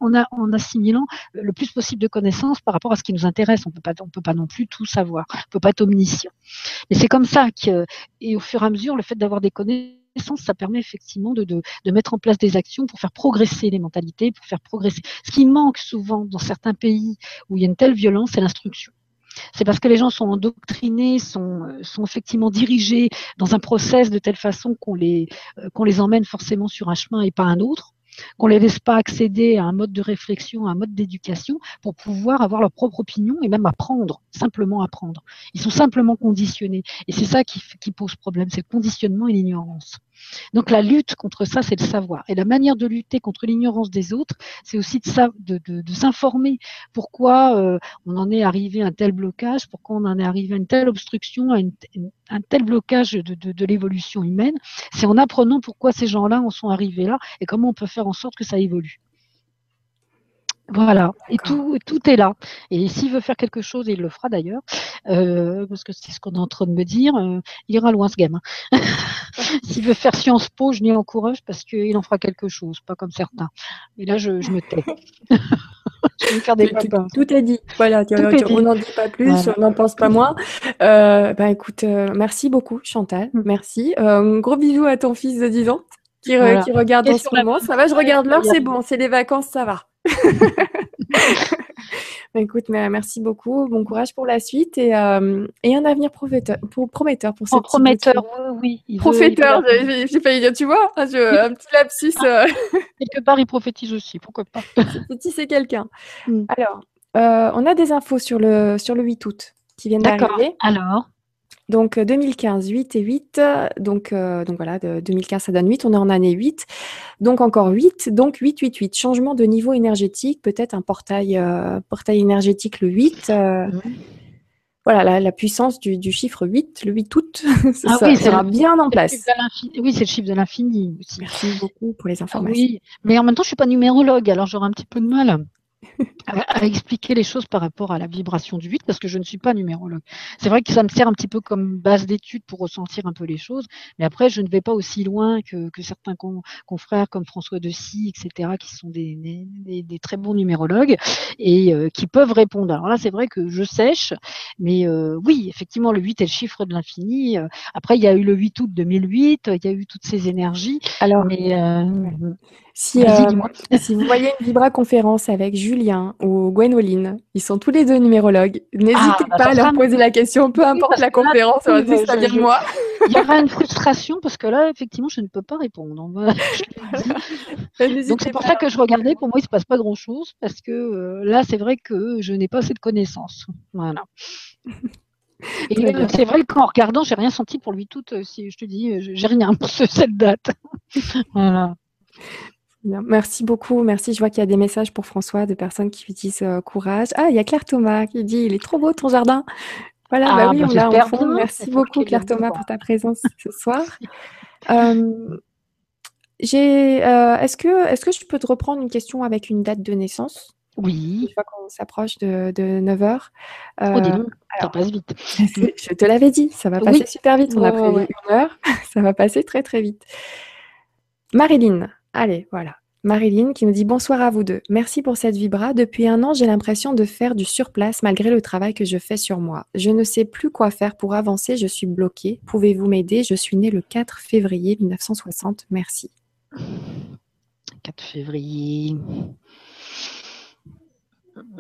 assimilant le plus possible de connaissances par rapport à ce qui nous intéresse. On peut pas, on peut pas non plus tout savoir, on peut pas être omniscient. Mais c'est comme ça que, et au fur et à mesure, le fait d'avoir des connaissances ça permet effectivement de, de, de, mettre en place des actions pour faire progresser les mentalités, pour faire progresser. Ce qui manque souvent dans certains pays où il y a une telle violence, c'est l'instruction. C'est parce que les gens sont endoctrinés, sont, sont effectivement dirigés dans un process de telle façon qu'on les, euh, qu'on les emmène forcément sur un chemin et pas un autre qu'on les laisse pas accéder à un mode de réflexion, à un mode d'éducation pour pouvoir avoir leur propre opinion et même apprendre, simplement apprendre. Ils sont simplement conditionnés. Et c'est ça qui pose problème, c'est le conditionnement et l'ignorance. Donc la lutte contre ça, c'est le savoir. Et la manière de lutter contre l'ignorance des autres, c'est aussi de, s'informer pourquoi euh, on en est arrivé à un tel blocage, pourquoi on en est arrivé à une telle obstruction, à un tel blocage de l'évolution humaine? C'est en apprenant pourquoi ces gens-là en sont arrivés là et comment on peut faire en sorte que ça évolue. Voilà, et tout, tout est là. Et s'il veut faire quelque chose, et il le fera d'ailleurs, euh, parce que c'est ce qu'on est en train de me dire, euh, il ira loin ce gamin. s'il veut faire Sciences Po, je l'y encourage parce qu'il en fera quelque chose, pas comme certains. Et là, je, me tais. je tout, est dit. Voilà, on n'en dit pas plus, on n'en pense pas moins. Euh, bah, écoute, merci beaucoup, Chantal. Mm. Merci. gros bisous à ton fils de 10 ans qui, regarde en ce moment. Ça va, je regarde l'heure, c'est bon, c'est les vacances, ça va. Bah, écoute, merci beaucoup. Bon courage pour la suite et, euh, et un avenir prometteur pour, prometteur pour ce oh, Prometteur, oui. Professeur, j'ai failli dire, tu vois, un petit lapsus. Euh. Quelque part, il prophétise aussi, pourquoi pas. petit, c'est quelqu'un. Mm. Alors, euh, on a des infos sur le, sur le 8 août qui viennent d'arriver. Alors donc 2015, 8 et 8. Donc, euh, donc voilà, de 2015, ça donne 8. On est en année 8. Donc encore 8. Donc 8, 8, 8. Changement de niveau énergétique. Peut-être un portail, euh, portail énergétique le 8. Euh, mhm. Voilà, la, puissance du, chiffre 8, le 8 août, ça, ah sera bien en place. Oui, c'est le chiffre de l'infini aussi. Merci beaucoup pour les informations. oui, mais en même temps, je ne suis pas numérologue, alors j'aurai un petit peu de mal à, expliquer les choses par rapport à la vibration du 8 parce que je ne suis pas numérologue. C'est vrai que ça me sert un petit peu comme base d'étude pour ressentir un peu les choses, mais après je ne vais pas aussi loin que, certains confrères comme François de etc., qui sont des, des, très bons numérologues et euh, qui peuvent répondre. Alors là, c'est vrai que je sèche, mais euh, oui, effectivement, le 8 est le chiffre de l'infini. Euh, après, il y a eu le 8 août 2008, il y a eu toutes ces énergies. Alors, mais, si, euh, si, vous voyez une Vibra conférence avec Julien ou Gwenoline, ils sont tous les deux numérologues. N'hésitez ah, pas à leur poser la question, peu importe la conférence, ça vient moi. Il y aura une frustration parce que là, effectivement, je ne peux pas répondre. Donc c'est pour ça que je regardais. Pour moi, il ne se passe pas grand-chose parce que euh, là, c'est vrai que je n'ai pas assez de connaissances. Voilà. Et euh, c'est vrai qu'en regardant, j'ai rien senti pour lui tout. Si je te dis, j'ai rien pour cette date. voilà. Merci beaucoup. Merci. Je vois qu'il y a des messages pour François de personnes qui lui disent euh, courage. Ah, il y a Claire Thomas qui dit il est trop beau ton jardin. Voilà, bah ah, oui, bah, on l'a en fond. Merci beaucoup, Claire Thomas, pour ta présence ce soir. Euh, j'ai, euh, est-ce que, est-ce que je peux te reprendre une question avec une date de naissance? Oui. Je vois qu'on s'approche de, de 9 heures. oh, dis donc, ça passe vite. Je te l'avais dit, ça va passer super vite. On a prévu une heure. ça va passer très, très vite. Marilyn, Allez, voilà. Marilyn qui nous dit bonsoir à vous deux. Merci pour cette vibra. Depuis un an, j'ai l'impression de faire du surplace malgré le travail que je fais sur moi. Je ne sais plus quoi faire pour avancer. Je suis bloquée. Pouvez-vous m'aider? Je suis née le 4 février 1960. Merci. 4 février.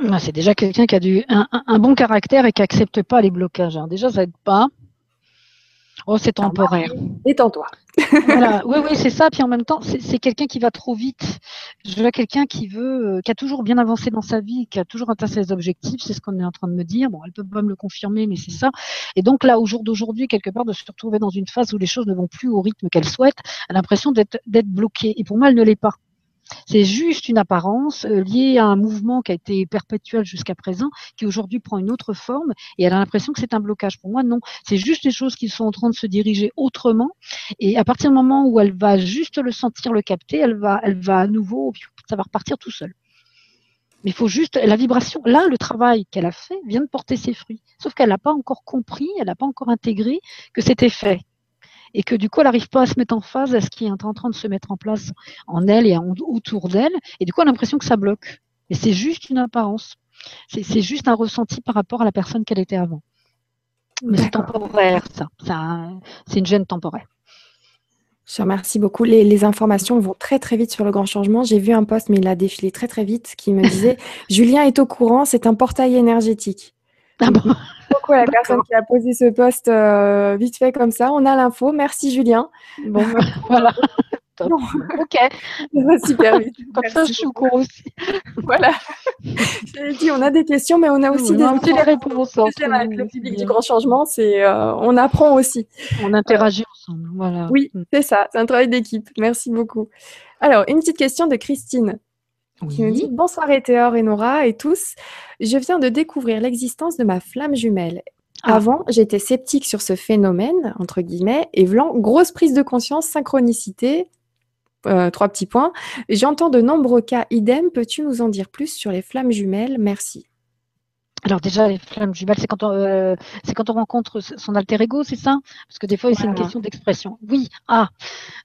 Ah, c'est déjà quelqu'un qui a du, un, bon caractère et qui n'accepte pas les blocages. Hein. Déjà, ça n'aide pas. Oh, c'est temporaire. Détends-toi. voilà. Oui, oui, c'est ça. Puis en même temps, c'est quelqu'un qui va trop vite. Je vois quelqu'un qui veut, euh, qui a toujours bien avancé dans sa vie, qui a toujours atteint ses objectifs. C'est ce qu'on est en train de me dire. Bon, elle peut pas me le confirmer, mais c'est ça. Et donc là, au jour d'aujourd'hui, quelque part, de se retrouver dans une phase où les choses ne vont plus au rythme qu'elle souhaite, elle a l'impression d'être bloquée. Et pour moi, elle ne l'est pas. C'est juste une apparence euh, liée à un mouvement qui a été perpétuel jusqu'à présent, qui aujourd'hui prend une autre forme, et elle a l'impression que c'est un blocage. Pour moi, non. C'est juste des choses qui sont en train de se diriger autrement, et à partir du moment où elle va juste le sentir, le capter, elle va, elle va à nouveau, ça va repartir tout seul. Mais il faut juste la vibration. Là, le travail qu'elle a fait vient de porter ses fruits. Sauf qu'elle n'a pas encore compris, elle n'a pas encore intégré que c'était fait et que du coup, elle n'arrive pas à se mettre en phase à ce qui est en train de se mettre en place en elle et autour d'elle? Et du coup, elle a l'impression que ça bloque. Mais c'est juste une apparence. C'est juste un ressenti par rapport à la personne qu'elle était avant. Mais c'est temporaire, ça. c'est une gêne temporaire. Je remercie beaucoup. Les, informations vont très très vite sur le grand changement. J'ai vu un post, mais il a défilé très très vite, qui me disait Julien est au courant, c'est un portail énergétique. Ah bon? Beaucoup à la personne qui a posé ce poste euh, vite fait comme ça. On a l'info. Merci Julien. Bon, voilà. Ok. super vite. Comme ça, je suis au courant aussi. voilà. J'ai dit, on a des questions, mais on a aussi des, réponses. Avec le public du grand changement, c'est, euh, on apprend aussi. On interagit ensemble. Voilà. Oui, mm. c'est ça. C'est un travail d'équipe. Merci beaucoup. Alors, une petite question de Christine. Qui me dit Bonsoir Ethéor et Nora et tous. Je viens de découvrir l'existence de ma flamme jumelle. Ah. Avant, j'étais sceptique sur ce phénomène, entre guillemets, et vlant, grosse prise de conscience, synchronicité. trois petits points. J'entends de nombreux cas idem. Peux-tu nous en dire plus sur les flammes jumelles? Merci. Alors déjà, les flammes jumelles, c'est quand on, euh, c'est quand on rencontre son alter ego, c'est ça? Parce que des fois, c'est une question d'expression. Oui, ah.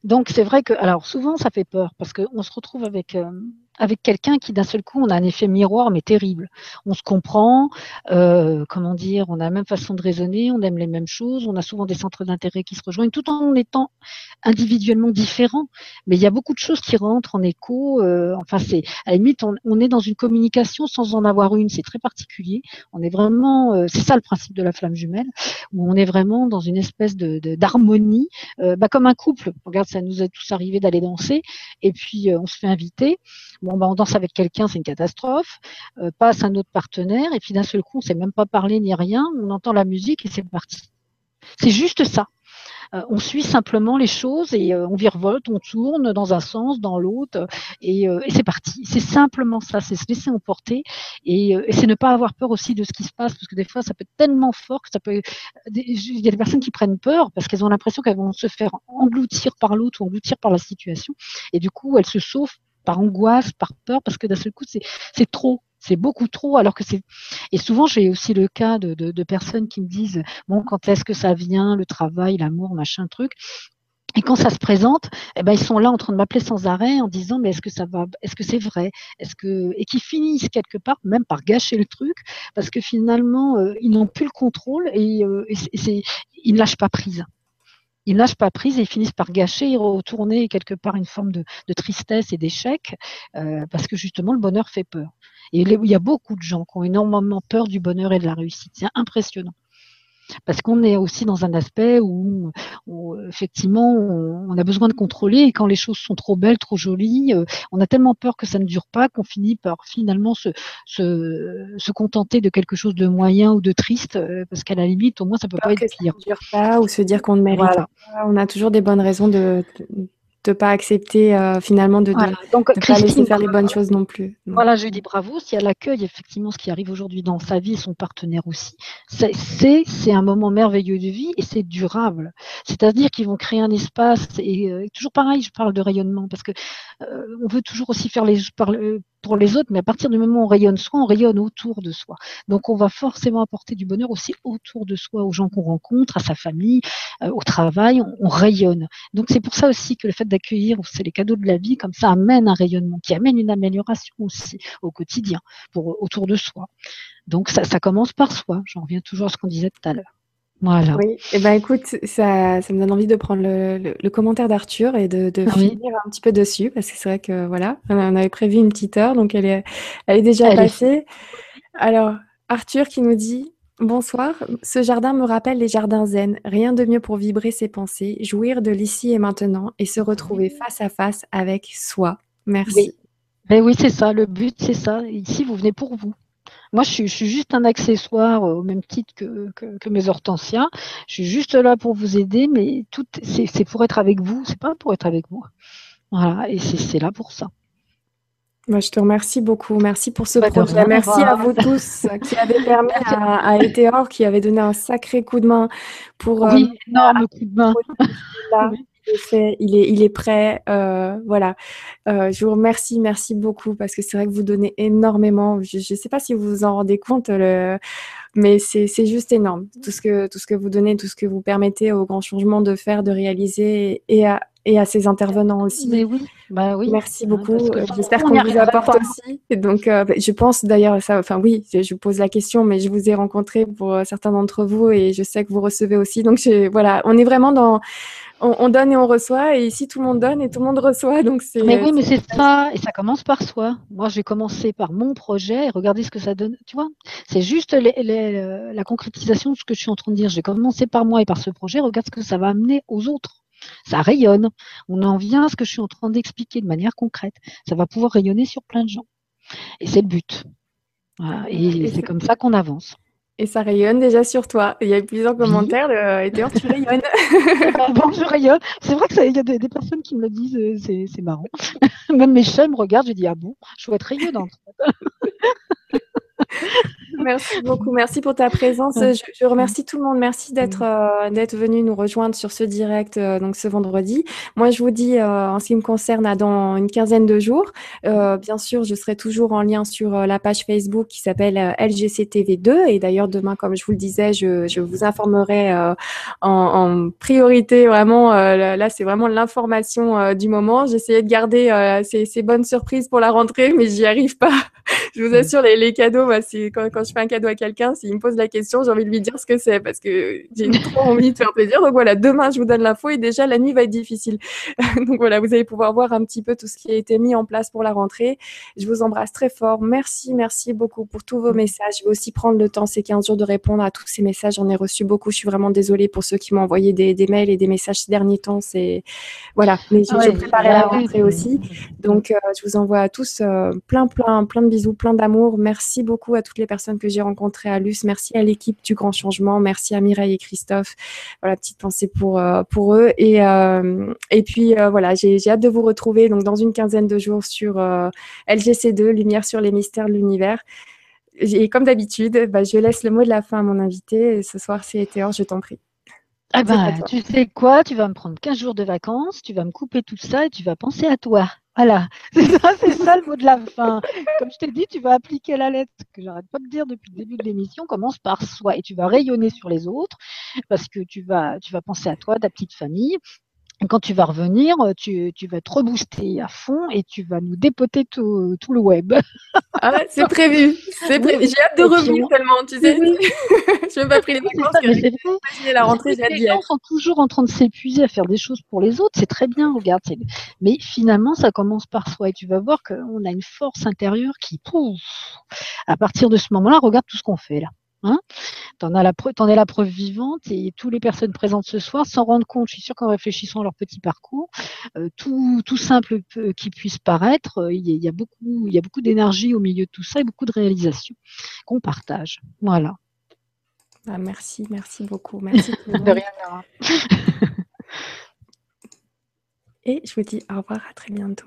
Donc c'est vrai que, alors souvent, ça fait peur parce qu'on se retrouve avec euh, avec quelqu'un qui d'un seul coup on a un effet miroir mais terrible. On se comprend, euh, comment dire, on a la même façon de raisonner, on aime les mêmes choses, on a souvent des centres d'intérêt qui se rejoignent tout en étant individuellement différents. Mais il y a beaucoup de choses qui rentrent en écho. Euh, enfin, c'est à la limite on, est dans une communication sans en avoir une. C'est très particulier. On est vraiment, euh, c'est ça le principe de la flamme jumelle, où on est vraiment dans une espèce de d'harmonie, euh, bah, comme un couple. Regarde, ça nous est tous arrivé d'aller danser et puis on se fait inviter. Bah, on danse avec quelqu'un, c'est une catastrophe. Euh, passe un autre partenaire, et puis d'un seul coup, on ne sait même pas parler ni rien. On entend la musique et c'est parti. C'est juste ça. Euh, on suit simplement les choses et euh, on virevolte, on tourne dans un sens, dans l'autre, et, c'est parti. C'est simplement ça, c'est se laisser emporter et, c'est ne pas avoir peur aussi de ce qui se passe, parce que des fois, ça peut être tellement fort que ça peut. Il y a des personnes qui prennent peur parce qu'elles ont l'impression qu'elles vont se faire engloutir par l'autre ou engloutir par la situation, et du coup, elles se sauvent par angoisse, par peur, parce que d'un seul coup, c'est trop. C'est beaucoup trop, alors que c'est. Et souvent, j'ai aussi le cas de, personnes qui me disent Bon, quand est-ce que ça vient, le travail, l'amour, machin, truc? Et quand ça se présente, eh ben, ils sont là en train de m'appeler sans arrêt en disant mais est-ce que ça va, est-ce que c'est vrai, et qui finissent quelque part même par gâcher le truc parce que finalement euh, ils n'ont plus le contrôle et, euh, et ils ne lâchent pas prise ils lâchent pas prise et ils finissent par gâcher et retourner quelque part une forme de, tristesse et d'échec euh, parce que justement le bonheur fait peur. Et il y a beaucoup de gens qui ont énormément peur du bonheur et de la réussite. C'est impressionnant parce qu'on est aussi dans un aspect où, effectivement on, a besoin de contrôler et quand les choses sont trop belles, trop jolies, euh, on a tellement peur que ça ne dure pas qu'on finit par finalement se, se, contenter de quelque chose de moyen ou de triste euh, parce qu'à la limite au moins ça peut pas être pire. Ça ne dure pas ou se dire qu'on ne mérite pas. On a toujours des bonnes raisons de, de pas accepter euh, finalement de, ne Donc, pas laisser faire les bonnes choses non plus. Voilà, je lui dis bravo. Si elle accueille effectivement ce qui arrive aujourd'hui dans sa vie et son partenaire aussi, c'est un moment merveilleux de vie et c'est durable. C'est-à-dire qu'ils vont créer un espace et euh, toujours pareil, je parle de rayonnement parce que euh, on veut toujours aussi faire les pour les autres, mais à partir du moment où on rayonne soi, on rayonne autour de soi. Donc on va forcément apporter du bonheur aussi autour de soi, aux gens qu'on rencontre, à sa famille, euh, au travail, on, rayonne. Donc c'est pour ça aussi que le fait d'accueillir, c'est les cadeaux de la vie, comme ça amène un rayonnement, qui amène une amélioration aussi au quotidien, pour autour de soi. Donc ça, ça commence par soi. J'en reviens toujours à ce qu'on disait tout à l'heure. Voilà. Oui, et eh ben écoute, ça, ça me donne envie de prendre le, le, commentaire d'Arthur et de, de finir un petit peu dessus, parce que c'est vrai que voilà, on avait prévu une petite heure, donc elle est, elle est déjà passée. Alors, Arthur qui nous dit Bonsoir, ce jardin me rappelle les jardins zen. Rien de mieux pour vibrer ses pensées, jouir de l'ici et maintenant et se retrouver face à face avec soi. Merci. Oui, ben oui c'est ça, le but c'est ça. Ici, vous venez pour vous. Moi, je suis, juste un accessoire euh, au même titre que, mes hortensias. Je suis juste là pour vous aider, mais tout c'est pour être avec vous, c'est pas pour être avec moi. Voilà, et c'est là pour ça. Moi, je te remercie beaucoup. Merci pour ce bah, projet. Merci à vous tous qui avez permis à, à qui avait donné un sacré coup de main pour. Oui, euh, énorme coup de main. il est, prêt. Euh, voilà. Euh, je vous remercie, merci beaucoup parce que c'est vrai que vous donnez énormément. Je ne sais pas si vous vous en rendez compte, mais c'est juste énorme. Tout ce, que, tout ce que vous donnez, tout ce que vous permettez au grand changement de faire, de réaliser et à, et à ces intervenants aussi. Mais oui, bah oui. Merci beaucoup. J'espère qu'on vous apporte aussi. Et donc, euh, je pense d'ailleurs ça. Enfin oui, je vous pose la question, mais je vous ai rencontré pour certains d'entre vous et je sais que vous recevez aussi. Donc voilà, on est vraiment dans on, donne et on reçoit, et ici tout le monde donne et tout le monde reçoit. Donc c'est. Mais oui, mais c'est ça, et ça commence par soi. Moi, j'ai commencé par mon projet, et regardez ce que ça donne. Tu vois, c'est juste la concrétisation de ce que je suis en train de dire. J'ai commencé par moi et par ce projet. Regarde ce que ça va amener aux autres. Ça rayonne. On en vient à ce que je suis en train d'expliquer de manière concrète. Ça va pouvoir rayonner sur plein de gens. Et c'est le but. Et c'est comme ça qu'on avance. Et ça rayonne déjà sur toi. Il y a eu plusieurs commentaires de et tu rayonnes. bon, je rayonne. C'est vrai qu'il y a des, personnes qui me le disent, euh, c'est marrant. Même mes chats me regardent, je dis Ah bon, je vois être rayonnante. Merci beaucoup. Merci pour ta présence. Je, remercie tout le monde. Merci d'être euh, d'être venu nous rejoindre sur ce direct euh, donc ce vendredi. Moi, je vous dis euh, en ce qui me concerne à dans une quinzaine de jours. bien sûr, je serai toujours en lien sur la page Facebook qui s'appelle LGCTV2 et d'ailleurs demain, comme je vous le disais, je, je vous informerai en, en, priorité. Vraiment, là, c'est vraiment l'information du moment. J'essayais de garder ces, ces bonnes surprises pour la rentrée, mais j'y arrive pas. je vous assure, les, les cadeaux, bah, c'est quand, quand, je fais un cadeau à quelqu'un, s'il me pose la question, j'ai envie de lui dire ce que c'est parce que j'ai trop envie de faire plaisir. Donc voilà, demain, je vous donne l'info et déjà, la nuit va être difficile. Donc voilà, vous allez pouvoir voir un petit peu tout ce qui a été mis en place pour la rentrée. Je vous embrasse très fort. Merci, merci beaucoup pour tous vos messages. Je vais aussi prendre le temps ces 15 jours de répondre à tous ces messages. J'en ai reçu beaucoup. Je suis vraiment désolée pour ceux qui m'ont envoyé des, des, mails et des messages ces derniers temps. C'est voilà, mais j'ai ah préparé la rentrée aussi. Donc euh, je vous envoie à tous euh, plein, plein, plein de bisous, plein d'amour. Merci beaucoup à toutes les personnes que j'ai rencontrées à Luce. Merci à l'équipe du Grand Changement. Merci à Mireille et Christophe. Voilà, petite pensée pour, euh, pour eux. Et, euh, et puis, euh, voilà, j'ai hâte de vous retrouver donc, dans une quinzaine de jours sur LGC2, Lumière sur les mystères de l'univers. Et comme d'habitude, bah, je laisse le mot de la fin à mon invité. ce soir, c'est Théor, je t'en prie. Ah bah, tu sais quoi, tu vas me prendre 15 jours de vacances, tu vas me couper tout ça et tu vas penser à toi. Voilà, c'est ça, c'est ça le mot de la fin. Comme je t'ai dit, tu vas appliquer la lettre que j'arrête pas de dire depuis le début de l'émission, commence par soi et tu vas rayonner sur les autres parce que tu vas, tu vas penser à toi, ta petite famille, quand tu vas revenir, tu, tu, vas te rebooster à fond et tu vas nous dépoter tout, tout le web. Ah, c'est prévu. C'est prévu. J'ai hâte de revenir tellement, tu sais. je n'ai pas pris les vacances. C'est la rentrée, j'ai hâte d'y être. sont toujours en train de s'épuiser à faire des choses pour les autres. C'est très bien, regarde. Mais finalement, ça commence par soi et tu vas voir qu'on a une force intérieure qui, pouf, à partir de ce moment-là, regarde tout ce qu'on fait là. Hein. T'en es la preuve vivante et toutes les personnes présentes ce soir s'en rendent compte. Je suis sûre qu'en réfléchissant à leur petit parcours, euh, tout, simple qu'il puisse paraître, euh, il, y a, beaucoup, d'énergie au milieu de tout ça et beaucoup de réalisations qu'on partage. Voilà. Ah, merci, merci beaucoup. Merci de rien. Et je vous dis au revoir, à très bientôt.